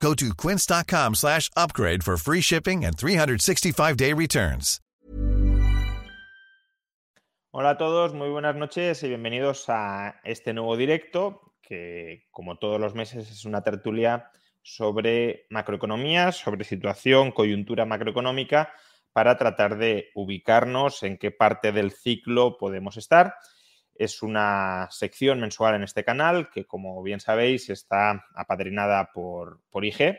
Go to quince.com slash upgrade for free shipping and 365-day returns. Hola a todos, muy buenas noches y bienvenidos a este nuevo directo que, como todos los meses, es una tertulia sobre macroeconomía, sobre situación, coyuntura macroeconómica, para tratar de ubicarnos en qué parte del ciclo podemos estar. Es una sección mensual en este canal que, como bien sabéis, está apadrinada por, por IG,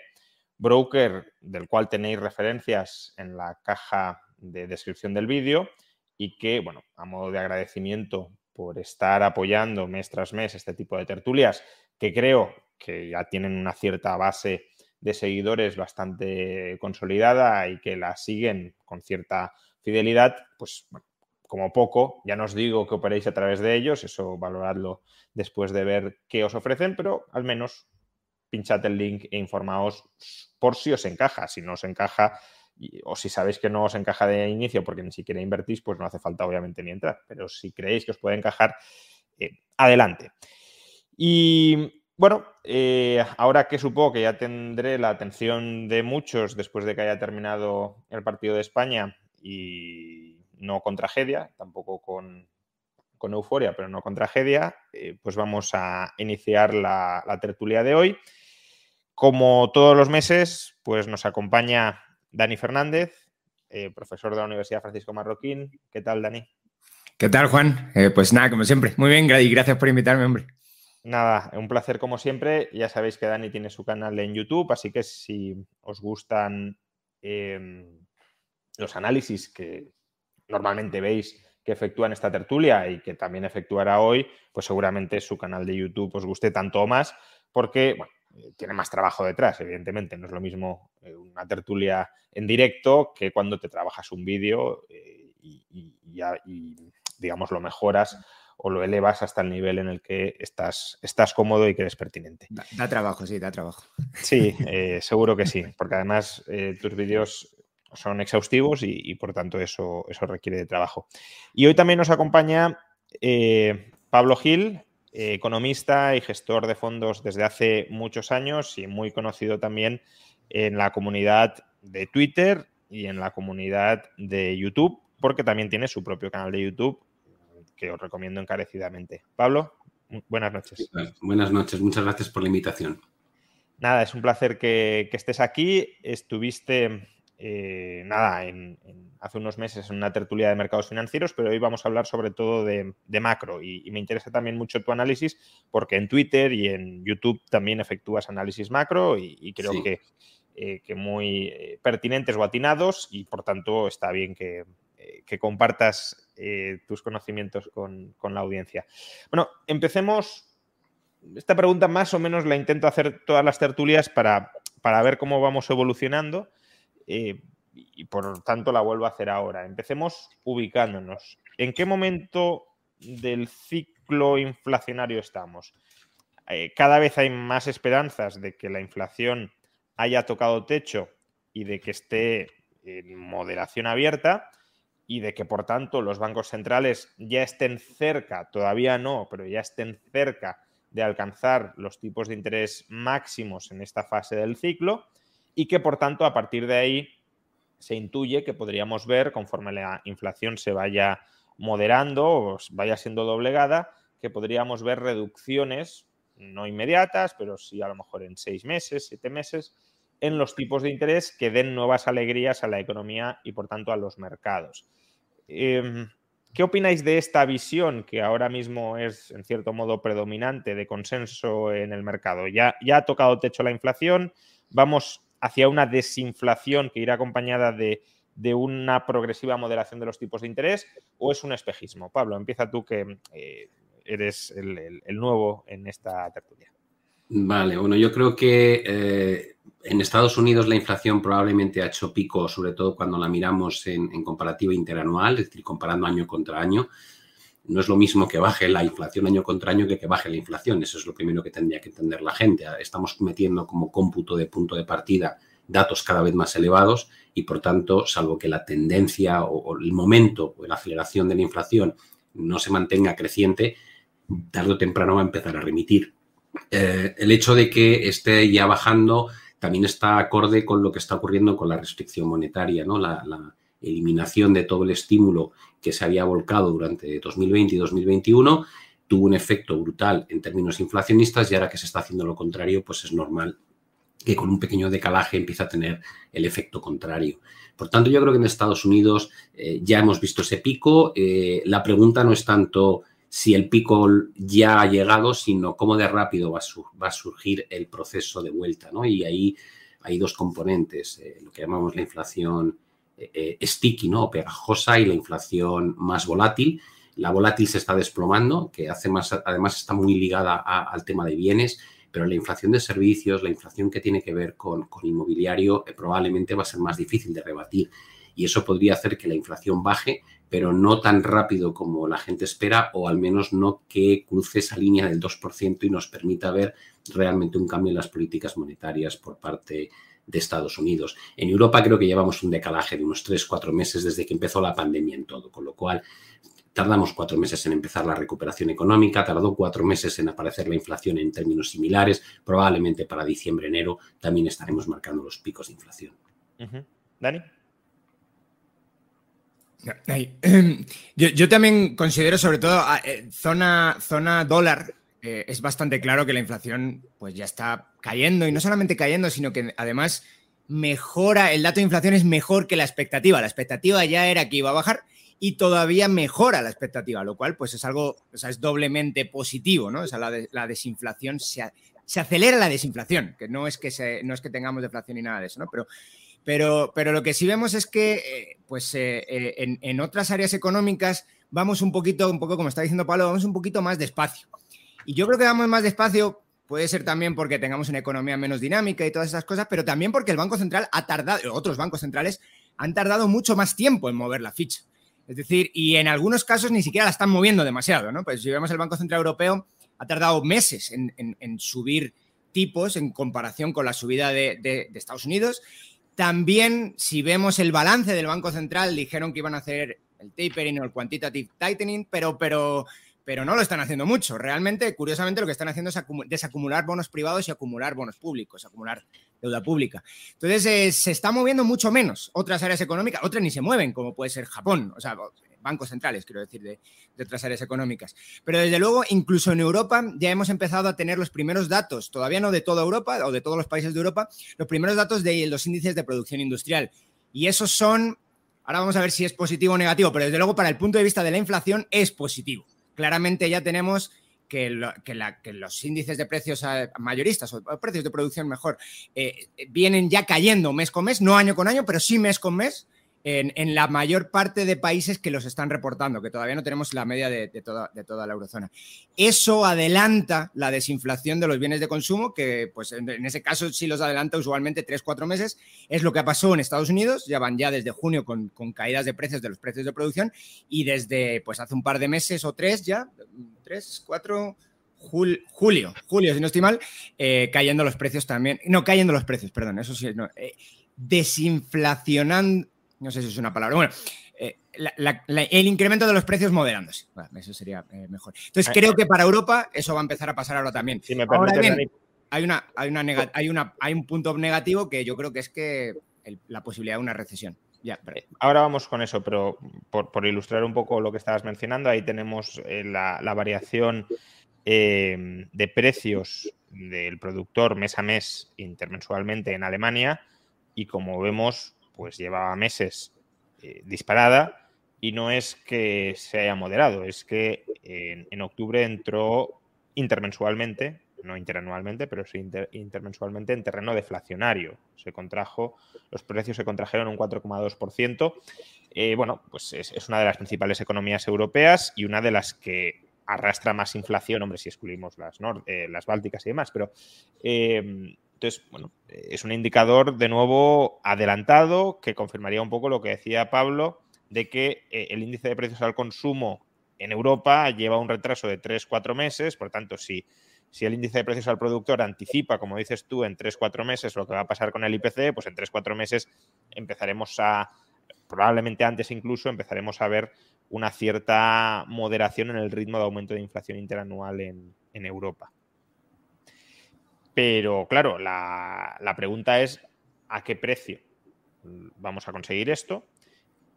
broker del cual tenéis referencias en la caja de descripción del vídeo y que, bueno, a modo de agradecimiento por estar apoyando mes tras mes este tipo de tertulias, que creo que ya tienen una cierta base de seguidores bastante consolidada y que la siguen con cierta fidelidad, pues bueno, como poco, ya no os digo que operéis a través de ellos, eso valoradlo después de ver qué os ofrecen, pero al menos pinchad el link e informaos por si os encaja. Si no os encaja o si sabéis que no os encaja de inicio porque ni siquiera invertís, pues no hace falta obviamente ni entrar. Pero si creéis que os puede encajar, eh, adelante. Y bueno, eh, ahora que supongo que ya tendré la atención de muchos después de que haya terminado el partido de España y no con tragedia, tampoco con, euforia, pero no con tragedia, eh, pues vamos a iniciar la, la tertulia de hoy. Como todos los meses, pues nos acompaña Dani Fernández, eh, profesor de la Universidad Francisco Marroquín. ¿Qué tal, Dani? ¿Qué tal, Juan? Eh, pues nada, como siempre. Muy bien, y gracias por invitarme, hombre. Nada, un placer como siempre. Ya sabéis que Dani tiene su canal en YouTube, así que si os gustan los análisis que normalmente veis que efectúan esta tertulia y que también efectuará hoy, pues seguramente su canal de YouTube os guste tanto o más, porque bueno, eh, tiene más trabajo detrás, evidentemente. No es lo mismo eh, una tertulia en directo que cuando te trabajas un vídeo eh, y, digamos, lo mejoras o lo elevas hasta el nivel en el que estás, estás cómodo y que eres pertinente. Da, trabajo, sí, da trabajo. Sí, seguro que sí, porque además tus vídeos son exhaustivos y, por tanto eso, eso requiere de trabajo. Y hoy también nos acompaña Pablo Gil, economista y gestor de fondos desde hace muchos años y muy conocido también en la comunidad de Twitter y en la comunidad de YouTube, porque también tiene su propio canal de YouTube que os recomiendo encarecidamente. Pablo, buenas noches. Buenas noches, muchas gracias por la invitación. Nada, es un placer que, que estés aquí. Estuviste eh, nada, en, hace unos meses en una tertulia de mercados financieros, pero hoy vamos a hablar sobre todo de, macro y, me interesa también mucho tu análisis porque en Twitter y en YouTube también efectúas análisis macro y, creo que, eh, que, muy eh, pertinentes o atinados y por tanto está bien que, compartas tus conocimientos con, la audiencia. Bueno, empecemos. Esta pregunta más o menos la intento hacer todas las tertulias para, para ver cómo vamos evolucionando eh, y por tanto la vuelvo a hacer ahora. Empecemos ubicándonos. ¿En qué momento del ciclo inflacionario estamos? Eh, cada vez hay más esperanzas de que la inflación haya tocado techo y de que esté en moderación abierta y de que por tanto los bancos centrales ya estén cerca, todavía no, pero ya estén cerca de alcanzar los tipos de interés máximos en esta fase del ciclo y que por tanto a partir de ahí se intuye que podríamos ver, conforme la inflación se vaya moderando o vaya siendo doblegada, que podríamos ver reducciones, no inmediatas, pero sí a lo mejor en seis meses, siete meses, en los tipos de interés que den nuevas alegrías a la economía y por tanto a los mercados. Em, ¿Qué opináis de esta visión que ahora mismo es en cierto modo predominante de consenso en el mercado? Ya, ya ha tocado techo la inflación, vamos hacia una desinflación que irá acompañada de, una progresiva moderación de los tipos de interés o es un espejismo? Pablo, empieza tú que eh, eres el, nuevo en esta tertulia. Vale, bueno, yo creo que eh, en Estados Unidos la inflación probablemente ha hecho pico, sobre todo cuando la miramos en, en, comparativa interanual, es decir, comparando año contra año. No es lo mismo que baje la inflación año contra año que que baje la inflación. Eso es lo primero que tendría que entender la gente. Estamos metiendo como cómputo de punto de partida datos cada vez más elevados y, por tanto, salvo que la tendencia o, el momento o la aceleración de la inflación no se mantenga creciente, tarde o temprano va a empezar a remitir. Eh, el hecho de que esté ya bajando también está acorde con lo que está ocurriendo con la restricción monetaria, ¿no? La, la, eliminación de todo el estímulo que se había volcado durante 2020 y 2021 tuvo un efecto brutal en términos inflacionistas y ahora que se está haciendo lo contrario, pues es normal que con un pequeño decalaje empieza a tener el efecto contrario. Por tanto, yo creo que en Estados Unidos eh, ya hemos visto ese pico. Eh, la pregunta no es tanto si el pico ya ha llegado, sino cómo de rápido va a, surgir el proceso de vuelta. ¿no? Y ahí hay dos componentes, eh, lo que llamamos la inflación eh, sticky ¿no? pegajosa y la inflación más volátil. La volátil se está desplomando, que hace más, además está muy ligada al tema de bienes, pero la inflación de servicios, la inflación que tiene que ver con, con inmobiliario, eh, probablemente va a ser más difícil de rebatir. Y eso podría hacer que la inflación baje, pero no tan rápido como la gente espera, o al menos no que cruce esa línea del 2% y nos permita ver realmente un cambio en las políticas monetarias por parte de Estados Unidos. En Europa creo que llevamos un decalaje de unos 3-4 meses desde que empezó la pandemia en todo, con lo cual tardamos cuatro meses en empezar la recuperación económica, tardó cuatro meses en aparecer la inflación en términos similares, probablemente para diciembre-enero también estaremos marcando los picos de inflación. Uh -huh. Dani. Yo, yo, también considero, sobre todo, eh, zona, zona dólar, eh, es bastante claro que la inflación pues ya está cayendo y no solamente cayendo, sino que además mejora, el dato de inflación es mejor que la expectativa. La expectativa ya era que iba a bajar y todavía mejora la expectativa, lo cual pues es algo, o sea, es doblemente positivo, ¿no? O sea, la, de, la desinflación, se, acelera la desinflación, que no es que, se, no es que tengamos deflación ni nada de eso, ¿no? Pero pero, pero lo que sí vemos es que, eh, pues, eh, en, en, otras áreas económicas vamos un poquito, un poco como está diciendo Pablo, vamos un poquito más despacio. Y yo creo que vamos más despacio, puede ser también porque tengamos una economía menos dinámica y todas esas cosas, pero también porque el Banco Central ha tardado, otros bancos centrales han tardado mucho más tiempo en mover la ficha. Es decir, y en algunos casos ni siquiera la están moviendo demasiado, ¿no? Pues si vemos el Banco Central Europeo, ha tardado meses en, en, en subir tipos en comparación con la subida de, de, de Estados Unidos también, si vemos el balance del Banco Central, dijeron que iban a hacer el tapering o el quantitative tightening, pero, pero, pero no lo están haciendo mucho. Realmente, curiosamente, lo que están haciendo es desacumular bonos privados y acumular bonos públicos, acumular deuda pública. Entonces, eh, se está moviendo mucho menos otras áreas económicas, otras ni se mueven, como puede ser Japón. O sea, bancos centrales, quiero decir, de, de, otras áreas económicas. Pero desde luego, incluso en Europa ya hemos empezado a tener los primeros datos, todavía no de toda Europa o de todos los países de Europa, los primeros datos de los índices de producción industrial. Y esos son, ahora vamos a ver si es positivo o negativo, pero desde luego para el punto de vista de la inflación es positivo. Claramente ya tenemos que, lo, que, la, que, los índices de precios mayoristas o precios de producción mejor eh, vienen ya cayendo mes con mes, no año con año, pero sí mes con mes en, la mayor parte de países que los están reportando, que todavía no tenemos la media de, toda, la eurozona. Eso adelanta la desinflación de los bienes de consumo, que pues en, ese caso sí los adelanta usualmente tres, cuatro meses. Es lo que ha pasado en Estados Unidos, ya van ya desde junio con, caídas de precios de los precios de producción y desde pues hace un par de meses o tres ya, tres, cuatro, Jul, julio, julio, si no estoy mal, eh, cayendo los precios también. No, cayendo los precios, perdón, eso sí, no, eh, desinflacionando no sé si es una palabra, bueno, eh, la, la, la, el incremento de los precios moderándose. Bueno, eso sería eh, mejor. Entonces, creo que para Europa eso va a empezar a pasar ahora también. Si me ahora bien, hay, una, hay, una hay, una, hay un punto negativo que yo creo que es que el, la posibilidad de una recesión. Ya, pero... Ahora vamos con eso, pero por, por, ilustrar un poco lo que estabas mencionando, ahí tenemos eh, la, la, variación eh, de precios del productor mes a mes intermensualmente en Alemania y como vemos pues llevaba meses eh, disparada y no es que se haya moderado, es que en, octubre entró intermensualmente, no interanualmente, pero sí inter, intermensualmente en terreno deflacionario. Se contrajo, los precios se contrajeron un 4,2%. Eh, bueno, pues es, es, una de las principales economías europeas y una de las que arrastra más inflación, hombre, si excluimos las, eh, las bálticas y demás, pero em, entonces, bueno, es un indicador de nuevo adelantado que confirmaría un poco lo que decía Pablo de que eh, el índice de precios al consumo en Europa lleva un retraso de 3-4 meses, por tanto, si, si el índice de precios al productor anticipa, como dices tú, en 3-4 meses lo que va a pasar con el IPC, pues en 3-4 meses empezaremos a, probablemente antes incluso, empezaremos a ver una cierta moderación en el ritmo de aumento de inflación interanual en, Europa. Pero claro, la, pregunta es ¿a qué precio vamos a conseguir esto?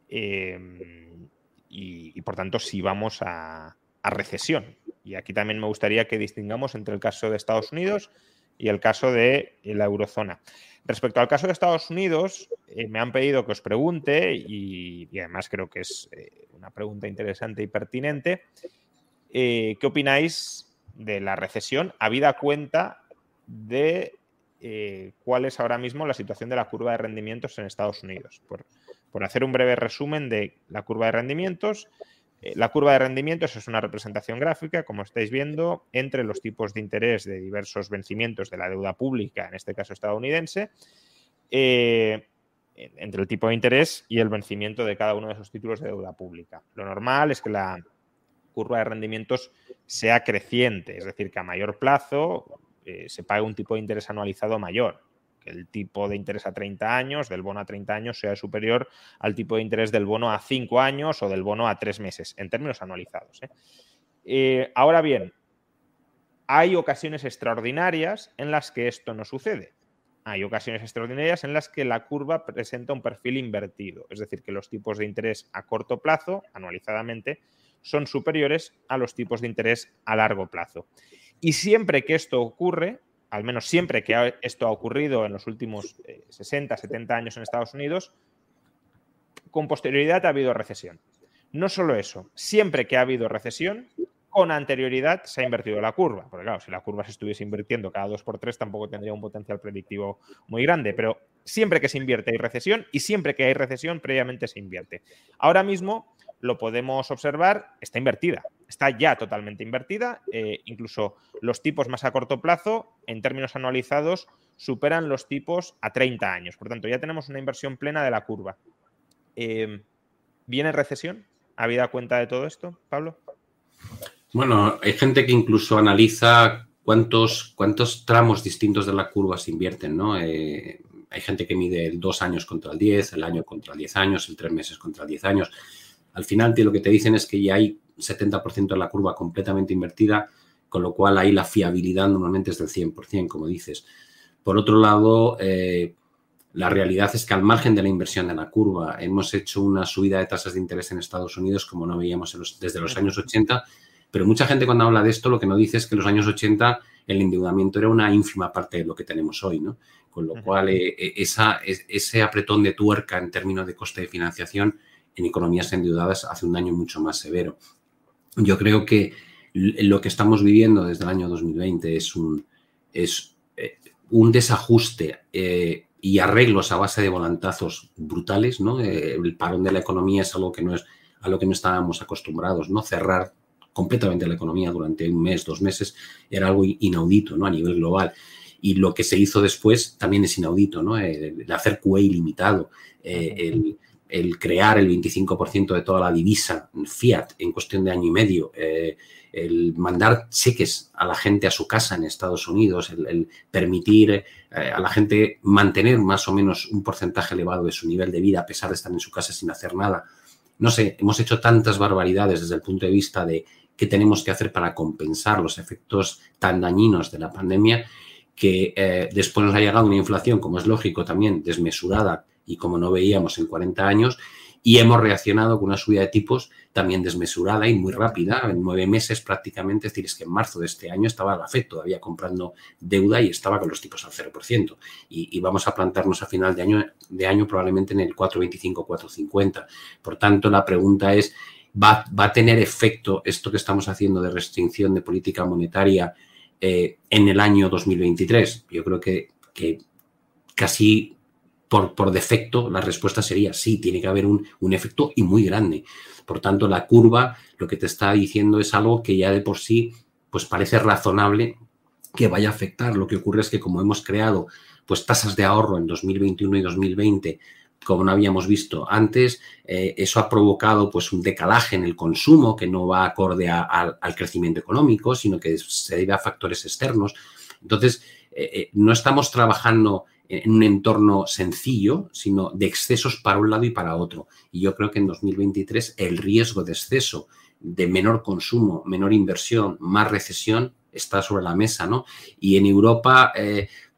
Em, y, por tanto, si vamos a, recesión. Y aquí también me gustaría que distingamos entre el caso de Estados Unidos y el caso de la eurozona. Respecto al caso de Estados Unidos, eh, me han pedido que os pregunte, y, además creo que es eh, una pregunta interesante y pertinente, eh, ¿qué opináis de la recesión habida cuenta de cuál es ahora mismo la situación de la curva de rendimientos en Estados Unidos? Por, hacer un breve resumen de la curva de rendimientos, la curva de rendimientos es una representación gráfica, como estáis viendo, entre los tipos de interés de diversos vencimientos de la deuda pública, en este caso estadounidense, entre el tipo de interés y el vencimiento de cada uno de esos títulos de deuda pública. Lo normal es que la curva de rendimientos sea creciente, es decir, que a mayor plazo eh, se pague un tipo de interés anualizado mayor, que el tipo de interés a 30 años, del bono a 30 años, sea superior al tipo de interés del bono a 5 años o del bono a 3 meses, en términos anualizados. ¿eh? Eh, ahora bien, hay ocasiones extraordinarias en las que esto no sucede hay ocasiones extraordinarias en las que la curva presenta un perfil invertido, es decir, que los tipos de interés a corto plazo, anualizadamente, son superiores a los tipos de interés a largo plazo. Y siempre que esto ocurre, al menos siempre que esto ha ocurrido en los últimos 60, eh, 70 años en Estados Unidos, con posterioridad ha habido recesión. No solo eso, siempre que ha habido recesión, con anterioridad se ha invertido la curva. Porque claro, si la curva se estuviese invirtiendo cada dos por tres, tampoco tendría un potencial predictivo muy grande. Pero siempre que se invierte hay recesión y siempre que hay recesión previamente se invierte. Ahora mismo lo podemos observar, está invertida, está ya totalmente invertida. Eh, incluso los tipos más a corto plazo, en términos anualizados, superan los tipos a 30 años. Por tanto, ya tenemos una inversión plena de la curva. Eh, ¿Viene recesión? ¿Habida cuenta de todo esto, Pablo? Bueno, hay gente que incluso analiza cuántos, cuántos tramos distintos de la curva se invierten, ¿no? Eh, hay gente que mide el dos años contra el 10, el año contra el 10 años, el tres meses contra el 10 años. Al final, lo que te dicen es que ya hay 70% de la curva completamente invertida, con lo cual ahí la fiabilidad normalmente es del 100%, como dices. Por otro lado, eh, la realidad es que al margen de la inversión de la curva, hemos hecho una subida de tasas de interés en Estados Unidos como no veíamos desde los años 80 pero mucha gente cuando habla de esto lo que no dice es que en los años 80 el endeudamiento era una ínfima parte de lo que tenemos hoy, ¿no? Con lo cual eh, eh, ese apretón de tuerca en términos de coste de financiación en economías endeudadas hace un daño mucho más severo. Yo creo que lo que estamos viviendo desde el año 2020 es un, es, eh, un desajuste y arreglos a base de volantazos brutales, ¿no? el parón de la economía es algo que no es a lo que no estábamos acostumbrados, ¿no? Cerrar completamente la economía durante un mes, dos meses, era algo inaudito ¿no? a nivel global. Y lo que se hizo después también es inaudito, ¿no? El, hacer QA ilimitado, eh, el, crear el 25% de toda la divisa fiat en cuestión de año y medio, eh, el mandar cheques a la gente a su casa en Estados Unidos, el, permitir eh, a la gente mantener más o menos un porcentaje elevado de su nivel de vida a pesar de estar en su casa sin hacer nada. No sé, hemos hecho tantas barbaridades desde el punto de vista de qué tenemos que hacer para compensar los efectos tan dañinos de la pandemia, que eh, después nos ha llegado una inflación, como es lógico también, desmesurada y como no veíamos en 40 años, y hemos reaccionado con una subida de tipos también desmesurada y muy rápida, en nueve meses prácticamente, es decir, es que en marzo de este año estaba la FED todavía comprando deuda y estaba con los tipos al 0%. Y, y vamos a plantarnos a final de año, de año probablemente en el 4,25, 4,50. Por tanto, la pregunta es, va, a tener efecto esto que estamos haciendo de restricción de política monetaria eh, en el año 2023. Yo creo que, casi por, defecto la respuesta sería sí, tiene que haber un, un, efecto y muy grande. Por tanto, la curva lo que te está diciendo es algo que ya de por sí pues parece razonable que vaya a afectar. Lo que ocurre es que como hemos creado pues tasas de ahorro en 2021 y 2020 como no habíamos visto antes, eh, eso ha provocado pues un decalaje en el consumo que no va acorde a, al crecimiento económico, sino que se debe a factores externos. Entonces, eh, eh, no estamos trabajando en un entorno sencillo, sino de excesos para un lado y para otro. Y yo creo que en 2023 el riesgo de exceso, de menor consumo, menor inversión, más recesión, está sobre la mesa, ¿no? Y en Europa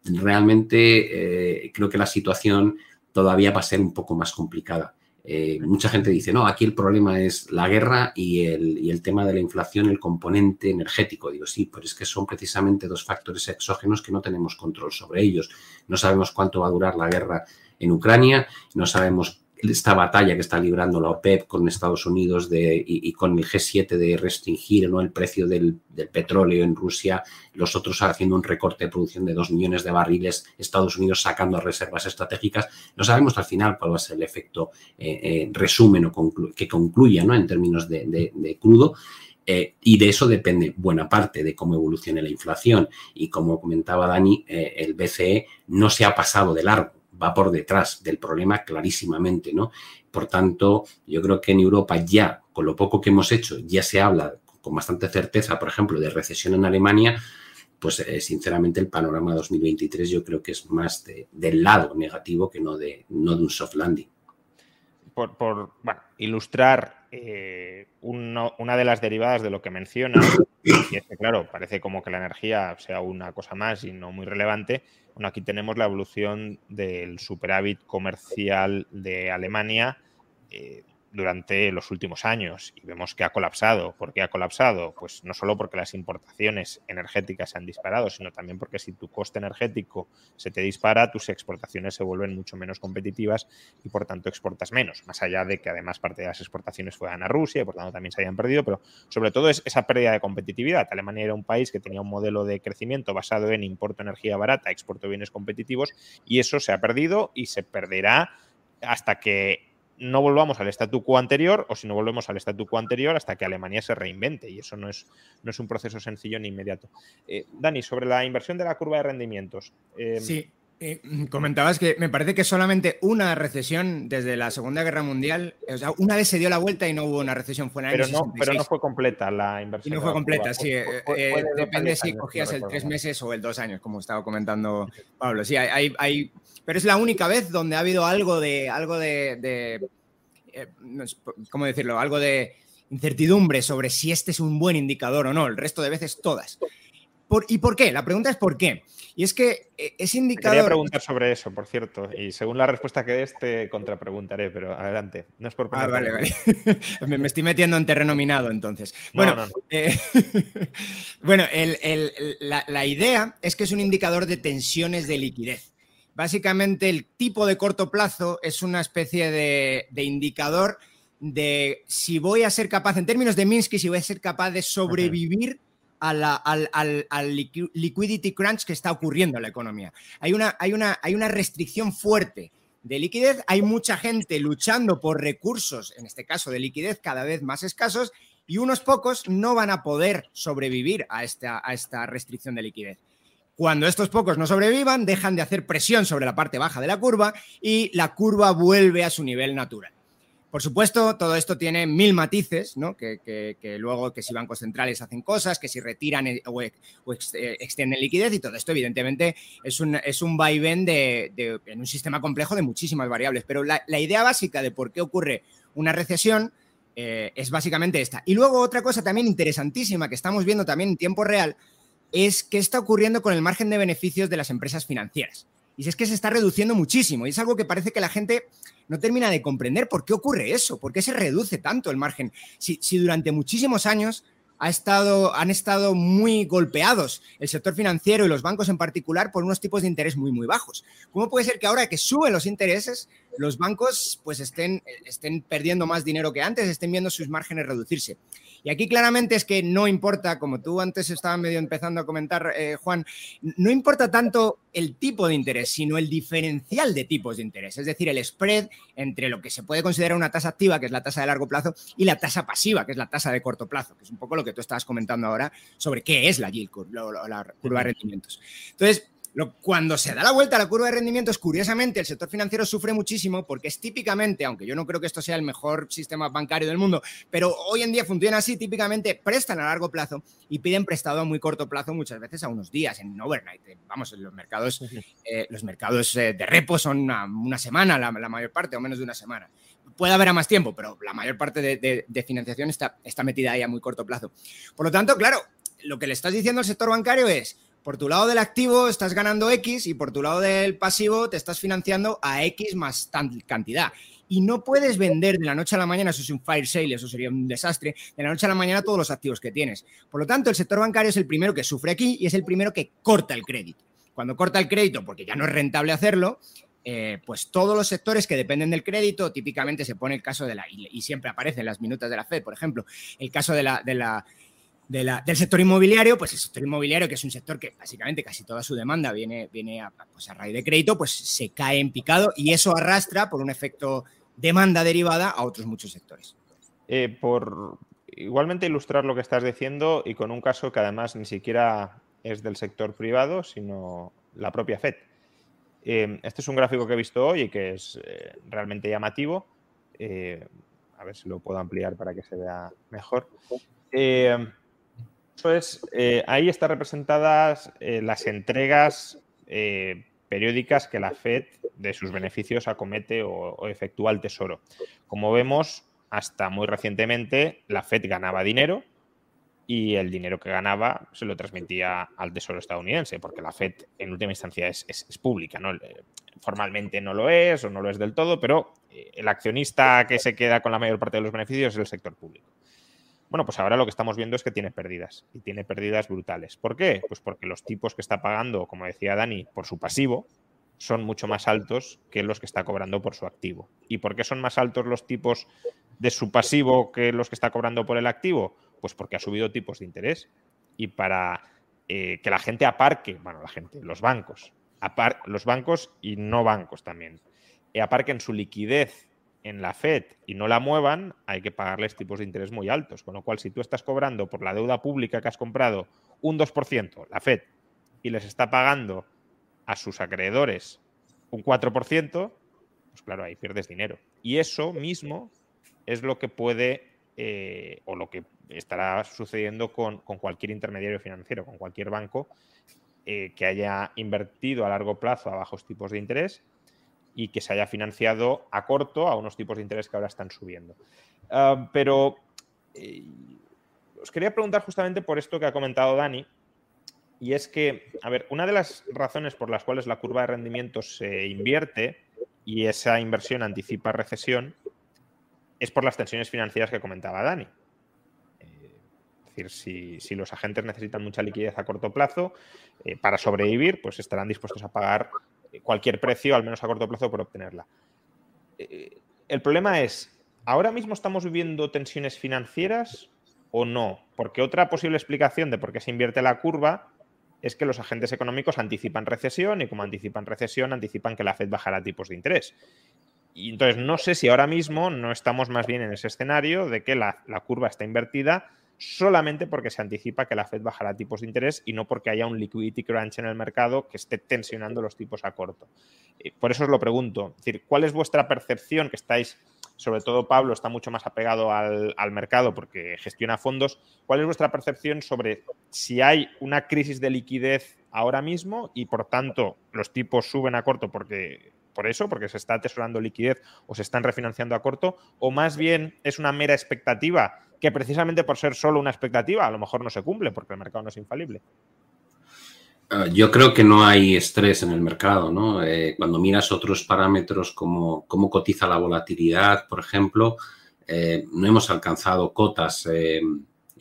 realmente creo que la situación todavía va a ser un poco más complicada. Eh, mucha gente dice, no, aquí el problema es la guerra y el, el, tema de la inflación, el componente energético. Digo, sí, pero es que son precisamente dos factores exógenos que no tenemos control sobre ellos. No sabemos cuánto va a durar la guerra en Ucrania, no sabemos esta batalla que está librando la OPEP con Estados Unidos de, y, con el G7 de restringir ¿no? el precio del, petróleo en Rusia, los otros haciendo un recorte de producción de dos millones de barriles, Estados Unidos sacando reservas estratégicas. No sabemos al final cuál va a ser el efecto eh, eh, resumen o que concluya ¿no? en términos de, crudo. Eh, y de eso depende buena parte de cómo evolucione la inflación. Y como comentaba Dani, el BCE no se ha pasado de largo va por detrás del problema clarísimamente, ¿no? Por tanto, yo creo que en Europa ya, con lo poco que hemos hecho, ya se habla con bastante certeza, por ejemplo, de recesión en Alemania, pues eh, sinceramente el panorama 2023 yo creo que es más del lado negativo que no de, no de un soft landing. Por, ilustrar eh, una de las derivadas de lo que menciona, y es que, claro, parece como que la energía sea una cosa más y no muy relevante, bueno, aquí tenemos la evolución del superávit comercial de Alemania eh, durante los últimos años y vemos que ha colapsado. ¿Por qué ha colapsado? Pues no solo porque las importaciones energéticas se han disparado, sino también porque si tu coste energético se te dispara, tus exportaciones se vuelven mucho menos competitivas y por tanto exportas menos, más allá de que además parte de las exportaciones fueran a Rusia y por tanto también se hayan perdido, pero sobre todo es esa pérdida de competitividad. Alemania era un país que tenía un modelo de crecimiento basado en importo energía barata, exporto bienes competitivos y eso se ha perdido y se perderá hasta que no volvamos al statu quo anterior o si no volvemos al statu quo anterior hasta que Alemania se reinvente y eso no es, no es un proceso sencillo ni inmediato. Eh, Dani, sobre la inversión de la curva de rendimientos. Eh, sí, eh, comentabas que me parece que solamente una recesión desde la Segunda Guerra Mundial, o sea, una vez se dio la vuelta y no hubo una recesión, fue en el pero no, Pero no fue completa la inversión. Y no fue completa, sí. depende si cogías el tres meses o el dos años, como estaba comentando Pablo. Sí, hay, hay pero es la única vez donde ha habido algo de, algo de, eh, ¿cómo decirlo? Algo de incertidumbre sobre si este es un buen indicador o no. El resto de veces todas. ¿Y por qué? La pregunta es ¿por qué? Y es que eh, ese indicador... Quería preguntar sobre eso, por cierto, y según la respuesta que des te contrapreguntaré, pero adelante, no es por Ah, vale, vale. me, estoy metiendo en terreno minado entonces. Bueno, eh, bueno la, la idea es que es un indicador de tensiones de liquidez. Básicamente el tipo de corto plazo es una especie de, indicador de si voy a ser capaz, en términos de Minsky, si voy a ser capaz de sobrevivir al, liquidity crunch que está ocurriendo en la economía. Hay una, hay, una, hay una restricción fuerte de liquidez, hay mucha gente luchando por recursos, en este caso de liquidez cada vez más escasos, y unos pocos no van a poder sobrevivir a esta, a esta restricción de liquidez. Cuando estos pocos no sobrevivan, dejan de hacer presión sobre la parte baja de la curva y la curva vuelve a su nivel natural. Por supuesto, todo esto tiene mil matices, ¿no? que, luego que si bancos centrales hacen cosas, que si retiran o, eh, extienden liquidez y todo esto evidentemente es un, es un vaivén de, en un sistema complejo de muchísimas variables. Pero la, idea básica de por qué ocurre una recesión eh, es básicamente esta. Y luego otra cosa también interesantísima que estamos viendo también en tiempo real es qué está ocurriendo con el margen de beneficios de las empresas financieras. Y es que se está reduciendo muchísimo y es algo que parece que la gente no termina de comprender por qué ocurre eso, por qué se reduce tanto el margen. Si, durante muchísimos años ha estado, han estado muy golpeados el sector financiero y los bancos en particular por unos tipos de interés muy, muy bajos. ¿Cómo puede ser que ahora que suben los intereses los bancos pues estén, estén perdiendo más dinero que antes, estén viendo sus márgenes reducirse. Y aquí claramente es que no importa, como tú antes estabas medio empezando a comentar, eh, Juan, no importa tanto el tipo de interés, sino el diferencial de tipos de interés, es decir, el spread entre lo que se puede considerar una tasa activa, que es la tasa de largo plazo, y la tasa pasiva, que es la tasa de corto plazo, que es un poco lo que tú estabas comentando ahora sobre qué es la yield curve, la curva de rendimientos. Entonces, cuando se da la vuelta a la curva de rendimientos, curiosamente, el sector financiero sufre muchísimo porque es típicamente, aunque yo no creo que esto sea el mejor sistema bancario del mundo, pero hoy en día funciona así, típicamente prestan a largo plazo y piden prestado a muy corto plazo muchas veces a unos días, en overnight. Vamos, los mercados, eh, los mercados eh, de repo son una, semana, la, mayor parte, o menos de una semana. Puede haber a más tiempo, pero la mayor parte de, de financiación está, está metida ahí a muy corto plazo. Por lo tanto, claro, lo que le estás diciendo al sector bancario es, por tu lado del activo estás ganando X y por tu lado del pasivo te estás financiando a X más cantidad. Y no puedes vender de la noche a la mañana, eso es un fire sale, eso sería un desastre, de la noche a la mañana todos los activos que tienes. Por lo tanto, el sector bancario es el primero que sufre aquí y es el primero que corta el crédito. Cuando corta el crédito, porque ya no es rentable hacerlo, eh, pues todos los sectores que dependen del crédito, típicamente se pone el caso de la, y, siempre aparece en las minutas de la Fed, por ejemplo, el caso de la, de la del sector inmobiliario, pues el sector inmobiliario, que es un sector que básicamente casi toda su demanda viene, viene a, pues a raíz de crédito, pues se cae en picado y eso arrastra por un efecto demanda derivada a otros muchos sectores. Eh, por igualmente ilustrar lo que estás diciendo y con un caso que además ni siquiera es del sector privado, sino la propia FED. Eh, este es un gráfico que he visto hoy y que es eh, realmente llamativo. a ver si lo puedo ampliar para que se vea mejor. Eso es, eh, ahí están representadas eh, las entregas eh, periódicas que la Fed de sus beneficios acomete o, efectúa al Tesoro. Como vemos, hasta muy recientemente la Fed ganaba dinero y el dinero que ganaba se lo transmitía al Tesoro estadounidense, porque la Fed en última instancia es, es pública, ¿no? formalmente no lo es o no lo es del todo, pero el accionista que se queda con la mayor parte de los beneficios es el sector público. Bueno, pues ahora lo que estamos viendo es que tiene pérdidas y tiene pérdidas brutales. ¿Por qué? Pues porque los tipos que está pagando, como decía Dani, por su pasivo son mucho más altos que los que está cobrando por su activo. ¿Y por qué son más altos los tipos de su pasivo que los que está cobrando por el activo? Pues porque ha subido tipos de interés. Y para eh, que la gente aparque, bueno, la gente, los bancos, los bancos y no bancos también, eh, aparquen su liquidez en la Fed y no la muevan, hay que pagarles tipos de interés muy altos. Con lo cual, si tú estás cobrando por la deuda pública que has comprado un 2%, la Fed, y les está pagando a sus acreedores un 4%, pues claro, ahí pierdes dinero. Y eso mismo es lo que puede eh, o lo que estará sucediendo con, cualquier intermediario financiero, con cualquier banco eh, que haya invertido a largo plazo a bajos tipos de interés y que se haya financiado a corto a unos tipos de interés que ahora están subiendo. Ah, pero eh, os quería preguntar justamente por esto que ha comentado Dani, y es que, a ver, una de las razones por las cuales la curva de rendimiento se invierte y esa inversión anticipa recesión es por las tensiones financieras que comentaba Dani. Eh, es decir, si, los agentes necesitan mucha liquidez a corto plazo eh, para sobrevivir, pues estarán dispuestos a pagar cualquier precio, al menos a corto plazo, por obtenerla. Eh, el problema es, ¿ahora mismo estamos viviendo tensiones financieras o no? Porque otra posible explicación de por qué se invierte la curva es que los agentes económicos anticipan recesión y como anticipan recesión, anticipan que la Fed bajará tipos de interés. Y entonces no sé si ahora mismo no estamos más bien en ese escenario de que la, la curva está invertida solamente porque se anticipa que la Fed bajará tipos de interés y no porque haya un liquidity crunch en el mercado que esté tensionando los tipos a corto. Eh, por eso os lo pregunto. Es decir, ¿cuál es vuestra percepción que estáis, sobre todo Pablo está mucho más apegado al, mercado porque gestiona fondos, ¿cuál es vuestra percepción sobre si hay una crisis de liquidez ahora mismo y por tanto los tipos suben a corto porque por eso, porque se está atesorando liquidez o se están refinanciando a corto, o más bien es una mera expectativa que precisamente por ser solo una expectativa a lo mejor no se cumple porque el mercado no es infalible. Ah, yo creo que no hay estrés en el mercado, ¿no? Eh, cuando miras otros parámetros como cómo cotiza la volatilidad, por ejemplo, eh, no hemos alcanzado cotas eh,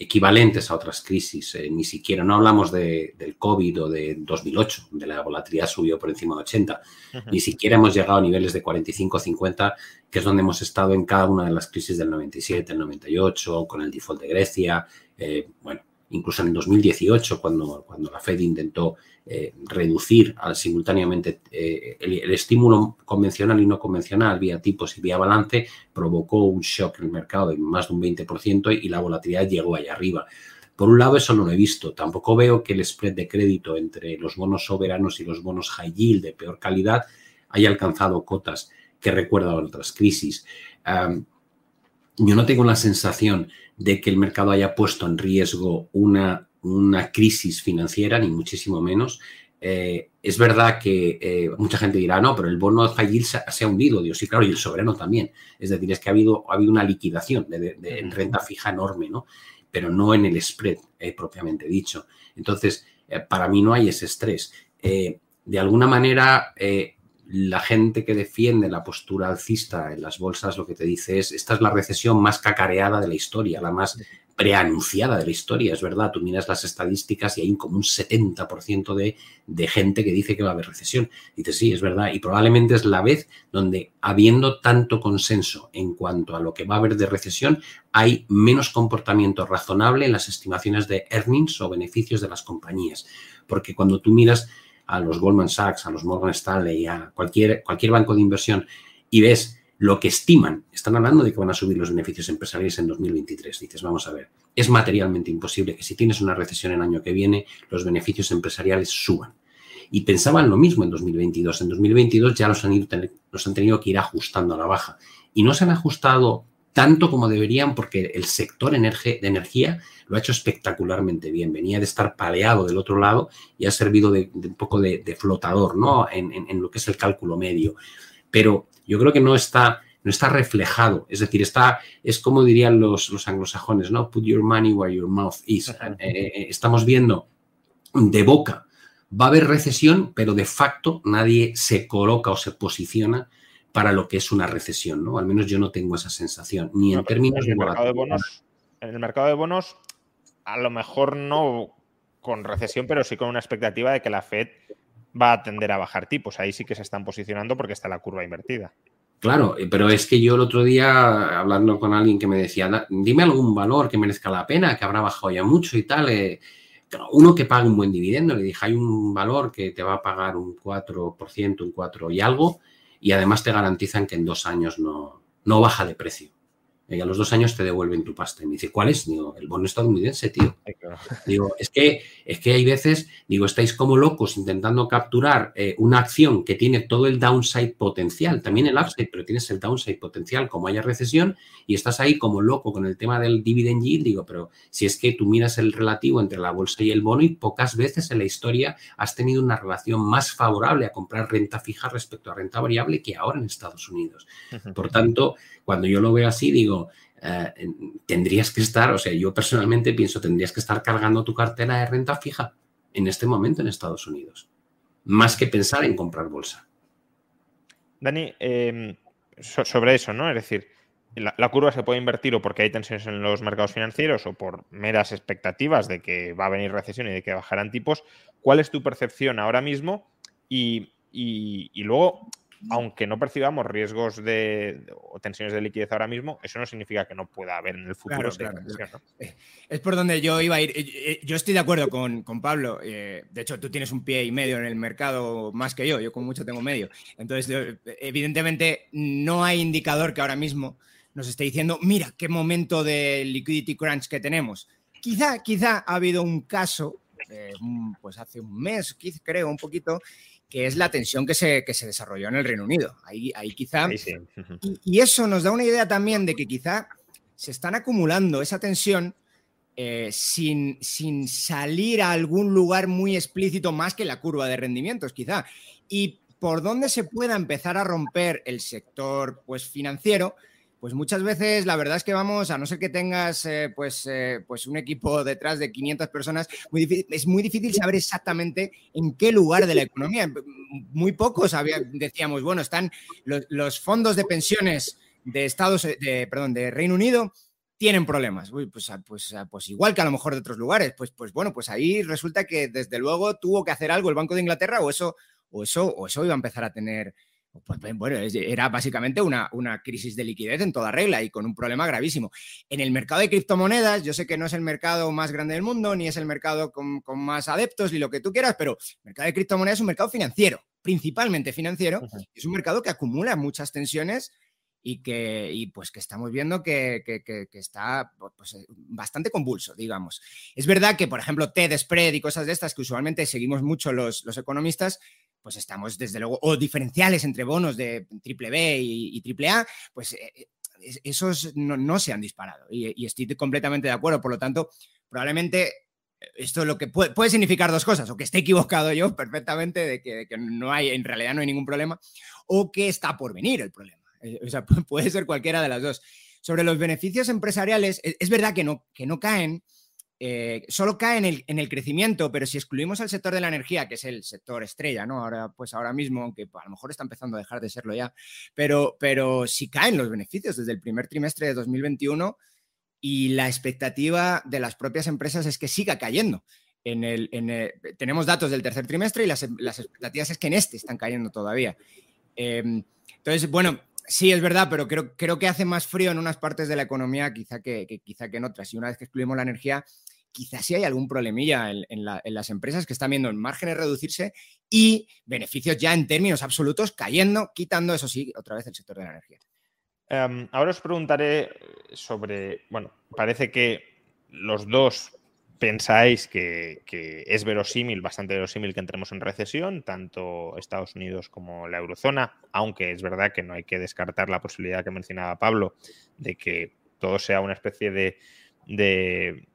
equivalentes a otras crisis. Eh, ni siquiera, no hablamos de, del COVID o de 2008, donde la volatilidad subió por encima de 80. Ni siquiera hemos llegado a niveles de 45 50, que es donde hemos estado en cada una de las crisis del 97, el 98, con el default de Grecia. Eh, bueno, incluso en el 2018, cuando, cuando la Fed intentó eh, reducir simultáneamente eh, el, estímulo convencional y no convencional vía tipos y vía balance, provocó un shock en el mercado de más de un 20% y la volatilidad llegó allá arriba. Por un lado, eso no lo he visto. Tampoco veo que el spread de crédito entre los bonos soberanos y los bonos high yield de peor calidad haya alcanzado cotas que recuerdan otras crisis. yo no tengo la sensación de que el mercado haya puesto en riesgo una una crisis financiera, ni muchísimo menos. Eh, es verdad que eh, mucha gente dirá, no, pero el bono de se, se, ha hundido, Dios, sí, claro, y el soberano también. Es decir, es que ha habido, ha habido una liquidación de, en renta fija enorme, ¿no? Pero no en el spread eh, propiamente dicho. Entonces, para mí no hay ese estrés. de alguna manera, la gente que defiende la postura alcista en las bolsas lo que te dice es, esta es la recesión más cacareada de la historia, la más preanunciada de la historia, es verdad, tú miras las estadísticas y hay como un 70% de, de gente que dice que va a haber recesión. Dices, sí, es verdad, y probablemente es la vez donde, habiendo tanto consenso en cuanto a lo que va a haber de recesión, hay menos comportamiento razonable en las estimaciones de earnings o beneficios de las compañías. Porque cuando tú miras a los Goldman Sachs, a los Morgan Stanley, a cualquier, cualquier banco de inversión y ves lo que estiman, están hablando de que van a subir los beneficios empresariales en 2023. Dices, vamos a ver, es materialmente imposible que si tienes una recesión el año que viene, los beneficios empresariales suban. Y pensaban lo mismo en 2022. En 2022 ya los han, los han tenido que ir ajustando a la baja. Y no se han ajustado tanto como deberían porque el sector de energía lo ha hecho espectacularmente bien. Venía de estar paleado del otro lado y ha servido de, un poco de, flotador ¿no? En, lo que es el cálculo medio. Pero yo creo que no está, no está reflejado. Es decir, está, es como dirían los, los anglosajones, ¿no? Put your money where your mouth is. Eh, eh, estamos viendo de boca. Va a haber recesión, pero de facto nadie se coloca o se posiciona para lo que es una recesión, ¿no? Al menos yo no tengo esa sensación, ni en términos de mercado de bonos. En el mercado de bonos, a lo mejor no con recesión, pero sí con una expectativa de que la Fed va a tender a bajar tipos. Ahí sí que se están posicionando porque está la curva invertida. Claro, eh, pero es que yo el otro día, hablando con alguien que me decía, dime algún valor que merezca la pena, que habrá bajado ya mucho y tal. Eh, uno que pague un buen dividendo, le dije, hay un valor que te va a pagar un 4%, un 4 y algo, y además te garantizan que en dos años no, no baja de precio y a los dos años te devuelven tu pasta. Y me dice, ¿cuál es? Digo, el bono estadounidense, tío. Digo, es que, es que hay veces, digo, estáis como locos intentando capturar eh, una acción que tiene todo el downside potencial, también el upside, pero tienes el downside potencial como haya recesión y estás ahí como loco con el tema del dividend yield. Digo, pero si es que tú miras el relativo entre la bolsa y el bono y pocas veces en la historia has tenido una relación más favorable a comprar renta fija respecto a renta variable que ahora en Estados Unidos. Por tanto, cuando yo lo veo así, digo, eh, tendrías que estar, o sea, yo personalmente pienso, tendrías que estar cargando tu cartera de renta fija en este momento en Estados Unidos, más que pensar en comprar bolsa. Dani, em, sobre eso, ¿no? Es decir, la, curva se puede invertir o porque hay tensiones en los mercados financieros o por meras expectativas de que va a venir recesión y de que bajarán tipos. ¿Cuál es tu percepción ahora mismo? y luego, aunque no percibamos riesgos de, o tensiones de liquidez ahora mismo, eso no significa que no pueda haber en el futuro. Eh, es por donde yo iba a ir. Eh, eh, yo estoy de acuerdo con, Pablo. de hecho, tú tienes un pie y medio en el mercado más que yo. Yo con mucho tengo medio. Entonces, evidentemente, no hay indicador que ahora mismo nos esté diciendo, mira, qué momento de liquidity crunch que tenemos. Quizá, quizá ha habido un caso, pues hace un mes, creo, un poquito, que es la tensión que se, se desarrolló en el Reino Unido. Ahí, ahí quizá... y, eso nos da una idea también de que quizá se están acumulando esa tensión eh, sin, sin salir a algún lugar muy explícito más que la curva de rendimientos, quizá. Y por dónde se pueda empezar a romper el sector pues, financiero, pues muchas veces la verdad es que vamos, a no ser que tengas eh, pues, eh, pues un equipo detrás de 500 personas, es muy difícil saber exactamente en qué lugar de la economía. Muy pocos decíamos, bueno, están los, fondos de pensiones de Estados, de, perdón, de Reino Unido tienen problemas. pues, pues, pues, igual que a lo mejor de otros lugares. Pues, pues bueno, pues ahí resulta que desde luego tuvo que hacer algo el Banco de Inglaterra o eso, o eso, o eso iba a empezar a tener. Pues bueno, era básicamente una, una crisis de liquidez en toda regla y con un problema gravísimo. En el mercado de criptomonedas, yo sé que no es el mercado más grande del mundo, ni es el mercado con, más adeptos, ni lo que tú quieras, pero el mercado de criptomonedas es un mercado financiero, principalmente financiero. Es un mercado que acumula muchas tensiones y que y pues que estamos viendo que, está pues, eh, bastante convulso, digamos. Es verdad que, por ejemplo, TED Spread y cosas de estas que usualmente seguimos mucho los, los economistas, pues estamos desde luego, o diferenciales entre bonos de triple B y, triple A, pues eh, eh, esos no, se han disparado y, estoy completamente de acuerdo. Por lo tanto, probablemente esto lo que puede, puede, significar dos cosas, o que esté equivocado yo perfectamente de que, no hay, en realidad no hay ningún problema, o que está por venir el problema. Eh, o sea, puede ser cualquiera de las dos. Sobre los beneficios empresariales, e, es verdad que no, que no caen, eh, solo caen en el, en el, crecimiento, pero si excluimos el sector de la energía, que es el sector estrella, ¿no? Ahora, pues ahora mismo, aunque a lo mejor está empezando a dejar de serlo ya, pero, pero sí caen los beneficios desde el primer trimestre de 2021 y la expectativa de las propias empresas es que siga cayendo. En el, tenemos datos del tercer trimestre y las, las, expectativas es que en este están cayendo todavía. Em, entonces, bueno, Sí, es verdad, pero creo, creo que hace más frío en unas partes de la economía quizá que, quizá que en otras. Y una vez que excluimos la energía, quizás sí hay algún problemilla en, las empresas que están viendo en márgenes reducirse y beneficios ya en términos absolutos cayendo, quitando, eso sí, otra vez el sector de la energía. Em, ahora os preguntaré sobre, bueno, parece que los dos pensáis que, es verosímil, bastante verosímil que entremos en recesión, tanto Estados Unidos como la eurozona, aunque es verdad que no hay que descartar la posibilidad que mencionaba Pablo de que todo sea una especie de, de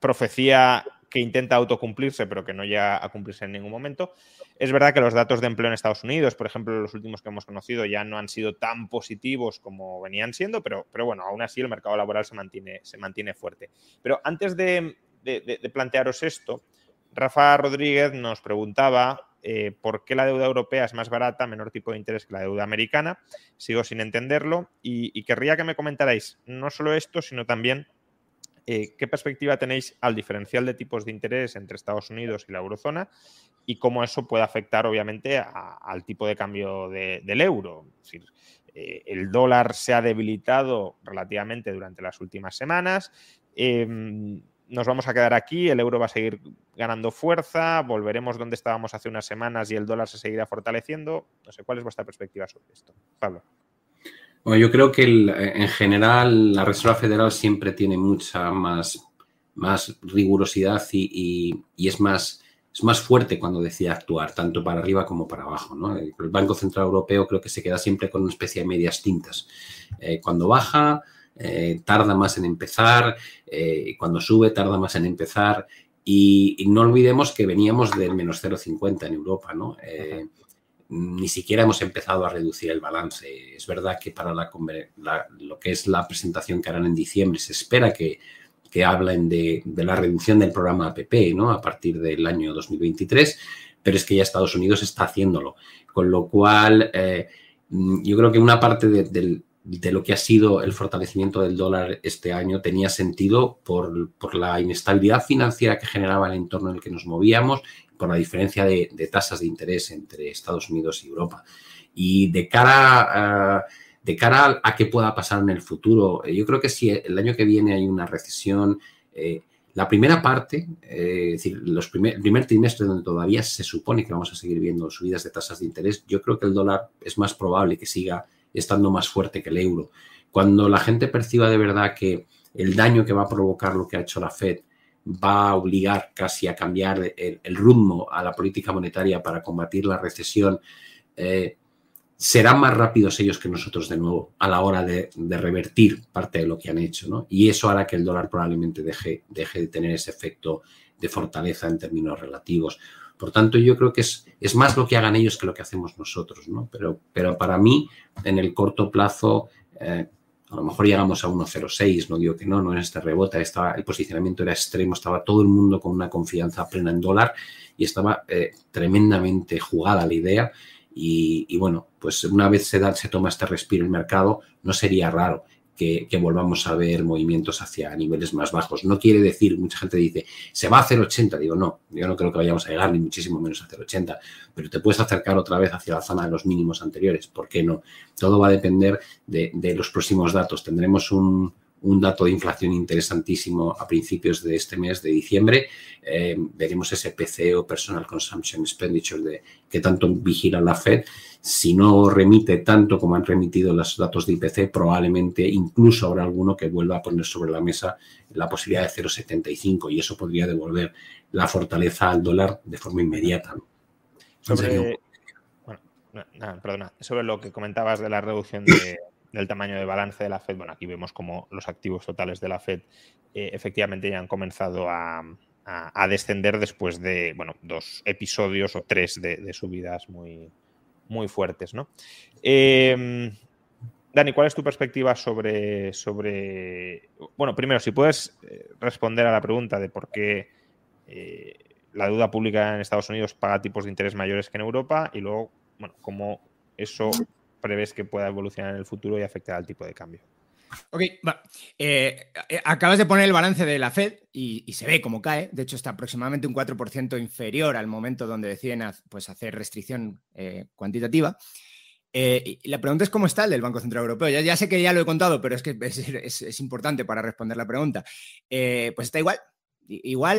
profecía que intenta autocumplirse, pero que no llega a cumplirse en ningún momento. Es verdad que los datos de empleo en Estados Unidos, por ejemplo, los últimos que hemos conocido, ya no han sido tan positivos como venían siendo, pero, pero bueno, aún así el mercado laboral se mantiene, se mantiene fuerte. Pero antes de, plantearos esto, Rafa Rodríguez nos preguntaba eh, por qué la deuda europea es más barata, menor tipo de interés que la deuda americana. Sigo sin entenderlo y, querría que me comentarais no solo esto, sino también eh, qué perspectiva tenéis al diferencial de tipos de interés entre Estados Unidos y la eurozona y cómo eso puede afectar, obviamente, al tipo de cambio del euro. Es decir, eh, el dólar se ha debilitado relativamente durante las últimas semanas. Em, nos vamos a quedar aquí, el euro va a seguir ganando fuerza, volveremos donde estábamos hace unas semanas y el dólar se seguirá fortaleciendo. No sé, ¿cuál es vuestra perspectiva sobre esto? Pablo. Bueno, yo creo que en general la Reserva Federal siempre tiene mucha más, más rigurosidad y, es, más, es más fuerte cuando decide actuar, tanto para arriba como para abajo. El Banco Central Europeo creo que se queda siempre con una especie de medias tintas. Eh, cuando baja, eh, tarda más en empezar, eh, cuando sube tarda más en empezar y, no olvidemos que veníamos del menos 0,50 en Europa, ¿no? Eh, ni siquiera hemos empezado a reducir el balance. Es verdad que para la, lo que es la presentación que harán en diciembre se espera que, hablen de, la reducción del programa APP ¿no? a partir del año 2023, pero es que ya Estados Unidos está haciéndolo. Con lo cual, yo creo que una parte de lo que ha sido el fortalecimiento del dólar este año tenía sentido por, la inestabilidad financiera que generaba el entorno en el que nos movíamos, por la diferencia de, tasas de interés entre Estados Unidos y Europa. Y de cara a, de cara a qué pueda pasar en el futuro, eh, yo creo que si el año que viene hay una recesión, eh, la primera parte, eh, es decir, los primer, el primer trimestre donde todavía se supone que vamos a seguir viendo subidas de tasas de interés, yo creo que el dólar es más probable que siga estando más fuerte que el euro. Cuando la gente perciba de verdad que el daño que va a provocar lo que ha hecho la Fed va a obligar casi a cambiar el, ritmo a la política monetaria para combatir la recesión, eh, serán más rápidos ellos que nosotros de nuevo a la hora de, revertir parte de lo que han hecho. Y eso hará que el dólar probablemente deje, deje de tener ese efecto de fortaleza en términos relativos. Por tanto, yo creo que es, es más lo que hagan ellos que lo que hacemos nosotros, ¿no? Pero, pero para mí, en el corto plazo, eh, a lo mejor llegamos a 1.06, no digo que no, no en este rebote, estaba, el posicionamiento era extremo, estaba todo el mundo con una confianza plena en dólar y estaba eh, tremendamente jugada la idea. Y, bueno, pues una vez se, da, se toma este respiro el mercado, no sería raro que, volvamos a ver movimientos hacia niveles más bajos. No quiere decir, mucha gente dice, se va a hacer 80. Digo, no, yo no creo que vayamos a llegar ni muchísimo menos a hacer 80, pero te puedes acercar otra vez hacia la zona de los mínimos anteriores. ¿Por qué no? Todo va a depender de, de los próximos datos. Tendremos un, un dato de inflación interesantísimo a principios de este mes de diciembre. Eh, veremos ese PCE o Personal Consumption Expenditure de que tanto vigila la Fed. Si no remite tanto como han remitido los datos de IPC, probablemente incluso habrá alguno que vuelva a poner sobre la mesa la posibilidad de 0,75 y eso podría devolver la fortaleza al dólar de forma inmediata. Sobre, perdona, sobre lo que comentabas de la reducción de del tamaño de balance de la Fed, bueno, aquí vemos como los activos totales de la Fed eh, efectivamente ya han comenzado a, descender después de, bueno, dos episodios o tres de, subidas muy, muy fuertes, ¿no? Em, Dani, ¿cuál es tu perspectiva sobre, sobre... Bueno, primero, si puedes eh, responder a la pregunta de por qué eh, la deuda pública en Estados Unidos paga tipos de interés mayores que en Europa y luego, bueno, cómo eso prevés que pueda evolucionar en el futuro y afectar al tipo de cambio. Ok, va. Eh, eh, acabas de poner el balance de la Fed y, se ve cómo cae. De hecho, está aproximadamente un 4% inferior al momento donde deciden pues, hacer restricción eh, cuantitativa. la pregunta es cómo está el del Banco Central Europeo. Ya, sé que ya lo he contado, pero es que es importante para responder la pregunta. pues está igual. Igual.